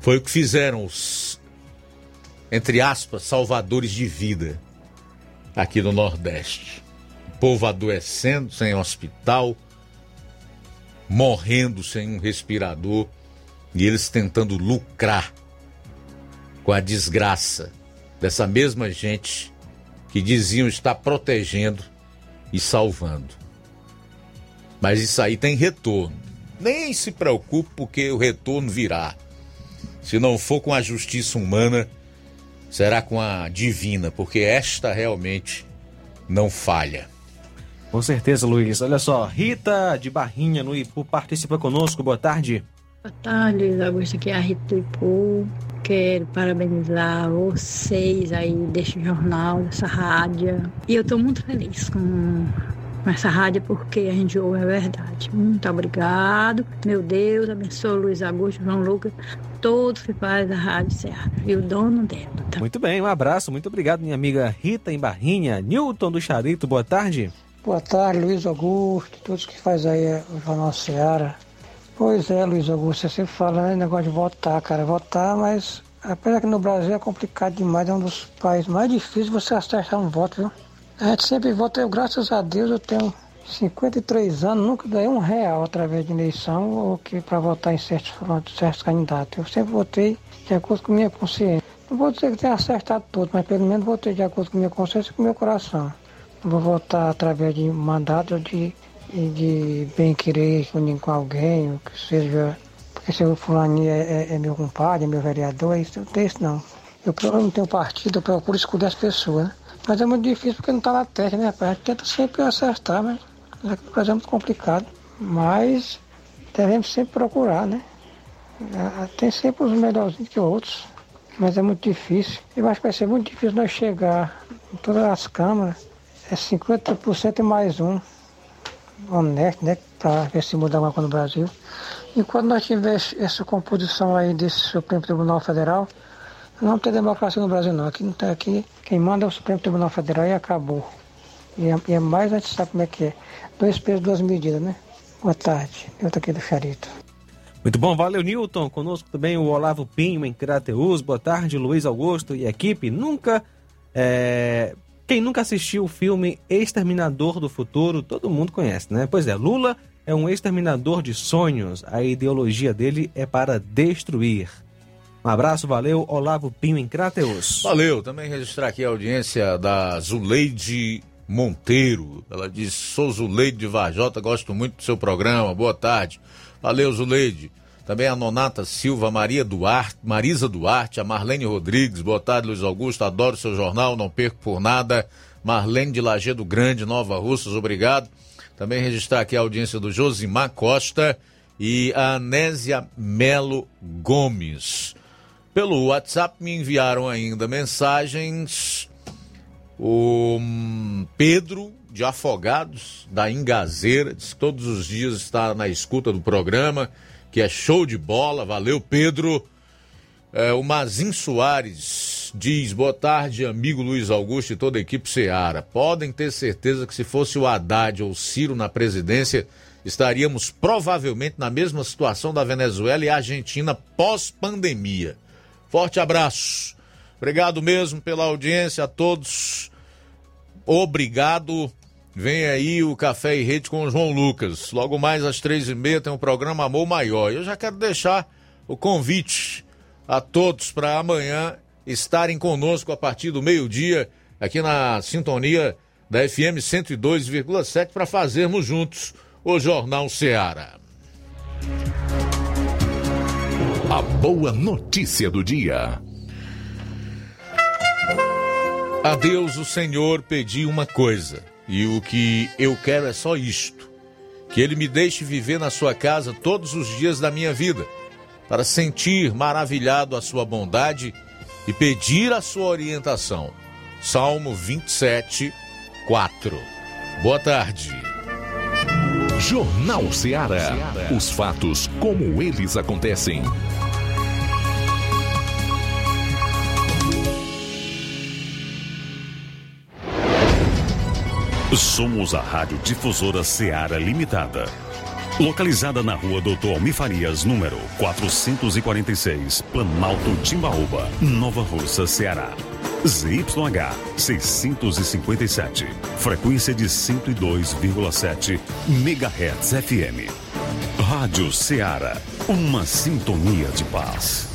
Foi o que fizeram os, entre aspas, salvadores de vida aqui no Nordeste. O povo adoecendo sem hospital, morrendo sem um respirador e eles tentando lucrar com a desgraça dessa mesma gente que diziam estar protegendo e salvando. Mas isso aí tem retorno. Nem se preocupe porque o retorno virá. Se não for com a justiça humana, será com a divina, porque esta realmente não falha. Com certeza, Luiz. Olha só, Rita de Barrinha no Ipu participa conosco. Boa tarde. Boa tarde, Luiz Augusto. Aqui é a Rita do Ipu. Quero parabenizar vocês aí deste jornal, dessa rádio. E eu estou muito feliz com com essa rádio porque a gente ouve a verdade. Muito obrigado. Meu Deus, abençoe o Luiz Augusto, João Lucas, todos que fazem a Rádio Ceará e o dono dela. Tá? Muito bem, um abraço, muito obrigado, minha amiga Rita em Barrinha. Newton do Charito, boa tarde. Boa tarde, Luiz Augusto, todos que fazem aí o Jornal Ceará. Pois é, Luiz Augusto, você sempre falando negócio de votar, cara, votar, mas apesar que no Brasil é complicado demais, é um dos países mais difíceis você acertar um voto, viu? A gente sempre vota, eu graças a Deus eu tenho 53 anos, nunca dei um real através de eleição ou que para votar em certos, certos candidatos. Eu sempre votei de acordo com minha consciência. Não vou dizer que tenha acertado tudo, mas pelo menos votei de acordo com minha consciência e com meu coração. Não vou votar através de mandato de, de bem-querer com alguém, ou que seja. Porque se o fulaninho é, é, é, meu compadre, é meu vereador, é isso, não isso não. Eu, eu não tenho partido, eu procuro escolher as pessoas, né? Mas é muito difícil porque não está na terra, né, rapaz? Tenta sempre acertar, mas é muito complicado. Mas devemos sempre procurar, né? É, tem sempre os melhorzinhos que outros, mas é muito difícil. Eu acho que vai ser muito difícil nós chegar em todas as câmaras, é 50% e mais um honesto, né? Para ver se mudar alguma coisa no Brasil. Enquanto nós tivermos essa composição aí desse Supremo Tribunal Federal, não tem democracia no Brasil não. Aqui aqui. Quem manda é o Supremo Tribunal Federal e acabou. E é, e é mais a gente sabe como é que é. Dois pesos, duas medidas, né? Boa tarde. Eu tô aqui do Charito. Muito bom, valeu Newton. Conosco também o Olavo Pinho em Crateus. Boa tarde, Luiz Augusto e equipe. Nunca. É... Quem nunca assistiu o filme Exterminador do Futuro, todo mundo conhece, né? Pois é, Lula é um exterminador de sonhos. A ideologia dele é para destruir. Um abraço, valeu, Olavo Pinho em Crateus. Valeu, também registrar aqui a audiência da Zuleide Monteiro. Ela diz: Sou Zuleide de Varjota, gosto muito do seu programa. Boa tarde. Valeu, Zuleide. Também a Nonata Silva, Maria Duarte, Marisa Duarte, a Marlene Rodrigues. Boa tarde, Luiz Augusto. Adoro seu jornal, não perco por nada. Marlene de Lagedo Grande, Nova Russas, obrigado. Também registrar aqui a audiência do Josimar Costa e a Anésia Melo Gomes. Pelo WhatsApp me enviaram ainda mensagens. O Pedro de Afogados, da Ingazeira, diz que todos os dias está na escuta do programa que é show de bola. Valeu, Pedro. É, o Mazin Soares diz: Boa tarde, amigo Luiz Augusto e toda a equipe Seara. Podem ter certeza que se fosse o Haddad ou Ciro na presidência, estaríamos provavelmente na mesma situação da Venezuela e Argentina pós-pandemia. Forte abraço. Obrigado mesmo pela audiência a todos. Obrigado Vem aí o Café e Rede com o João Lucas. Logo mais às três e meia tem o programa Amor Maior. Eu já quero deixar o convite a todos para amanhã estarem conosco a partir do meio-dia aqui na sintonia da FM 102,7 para fazermos juntos o Jornal Ceará. A boa notícia do dia. A Deus o Senhor pedi uma coisa e o que eu quero é só isto: que Ele me deixe viver na sua casa todos os dias da minha vida, para sentir maravilhado a sua bondade e pedir a sua orientação. Salmo 27, 4. Boa tarde. Jornal Ceará. Os fatos como eles acontecem. Somos a Rádio Difusora Seara Limitada. Localizada na rua Doutor Almi número 446, Planalto Timbaúba, Nova Russa, Ceará. ZYH 657. Frequência de 102,7 MHz FM. Rádio Ceará. Uma sintonia de paz.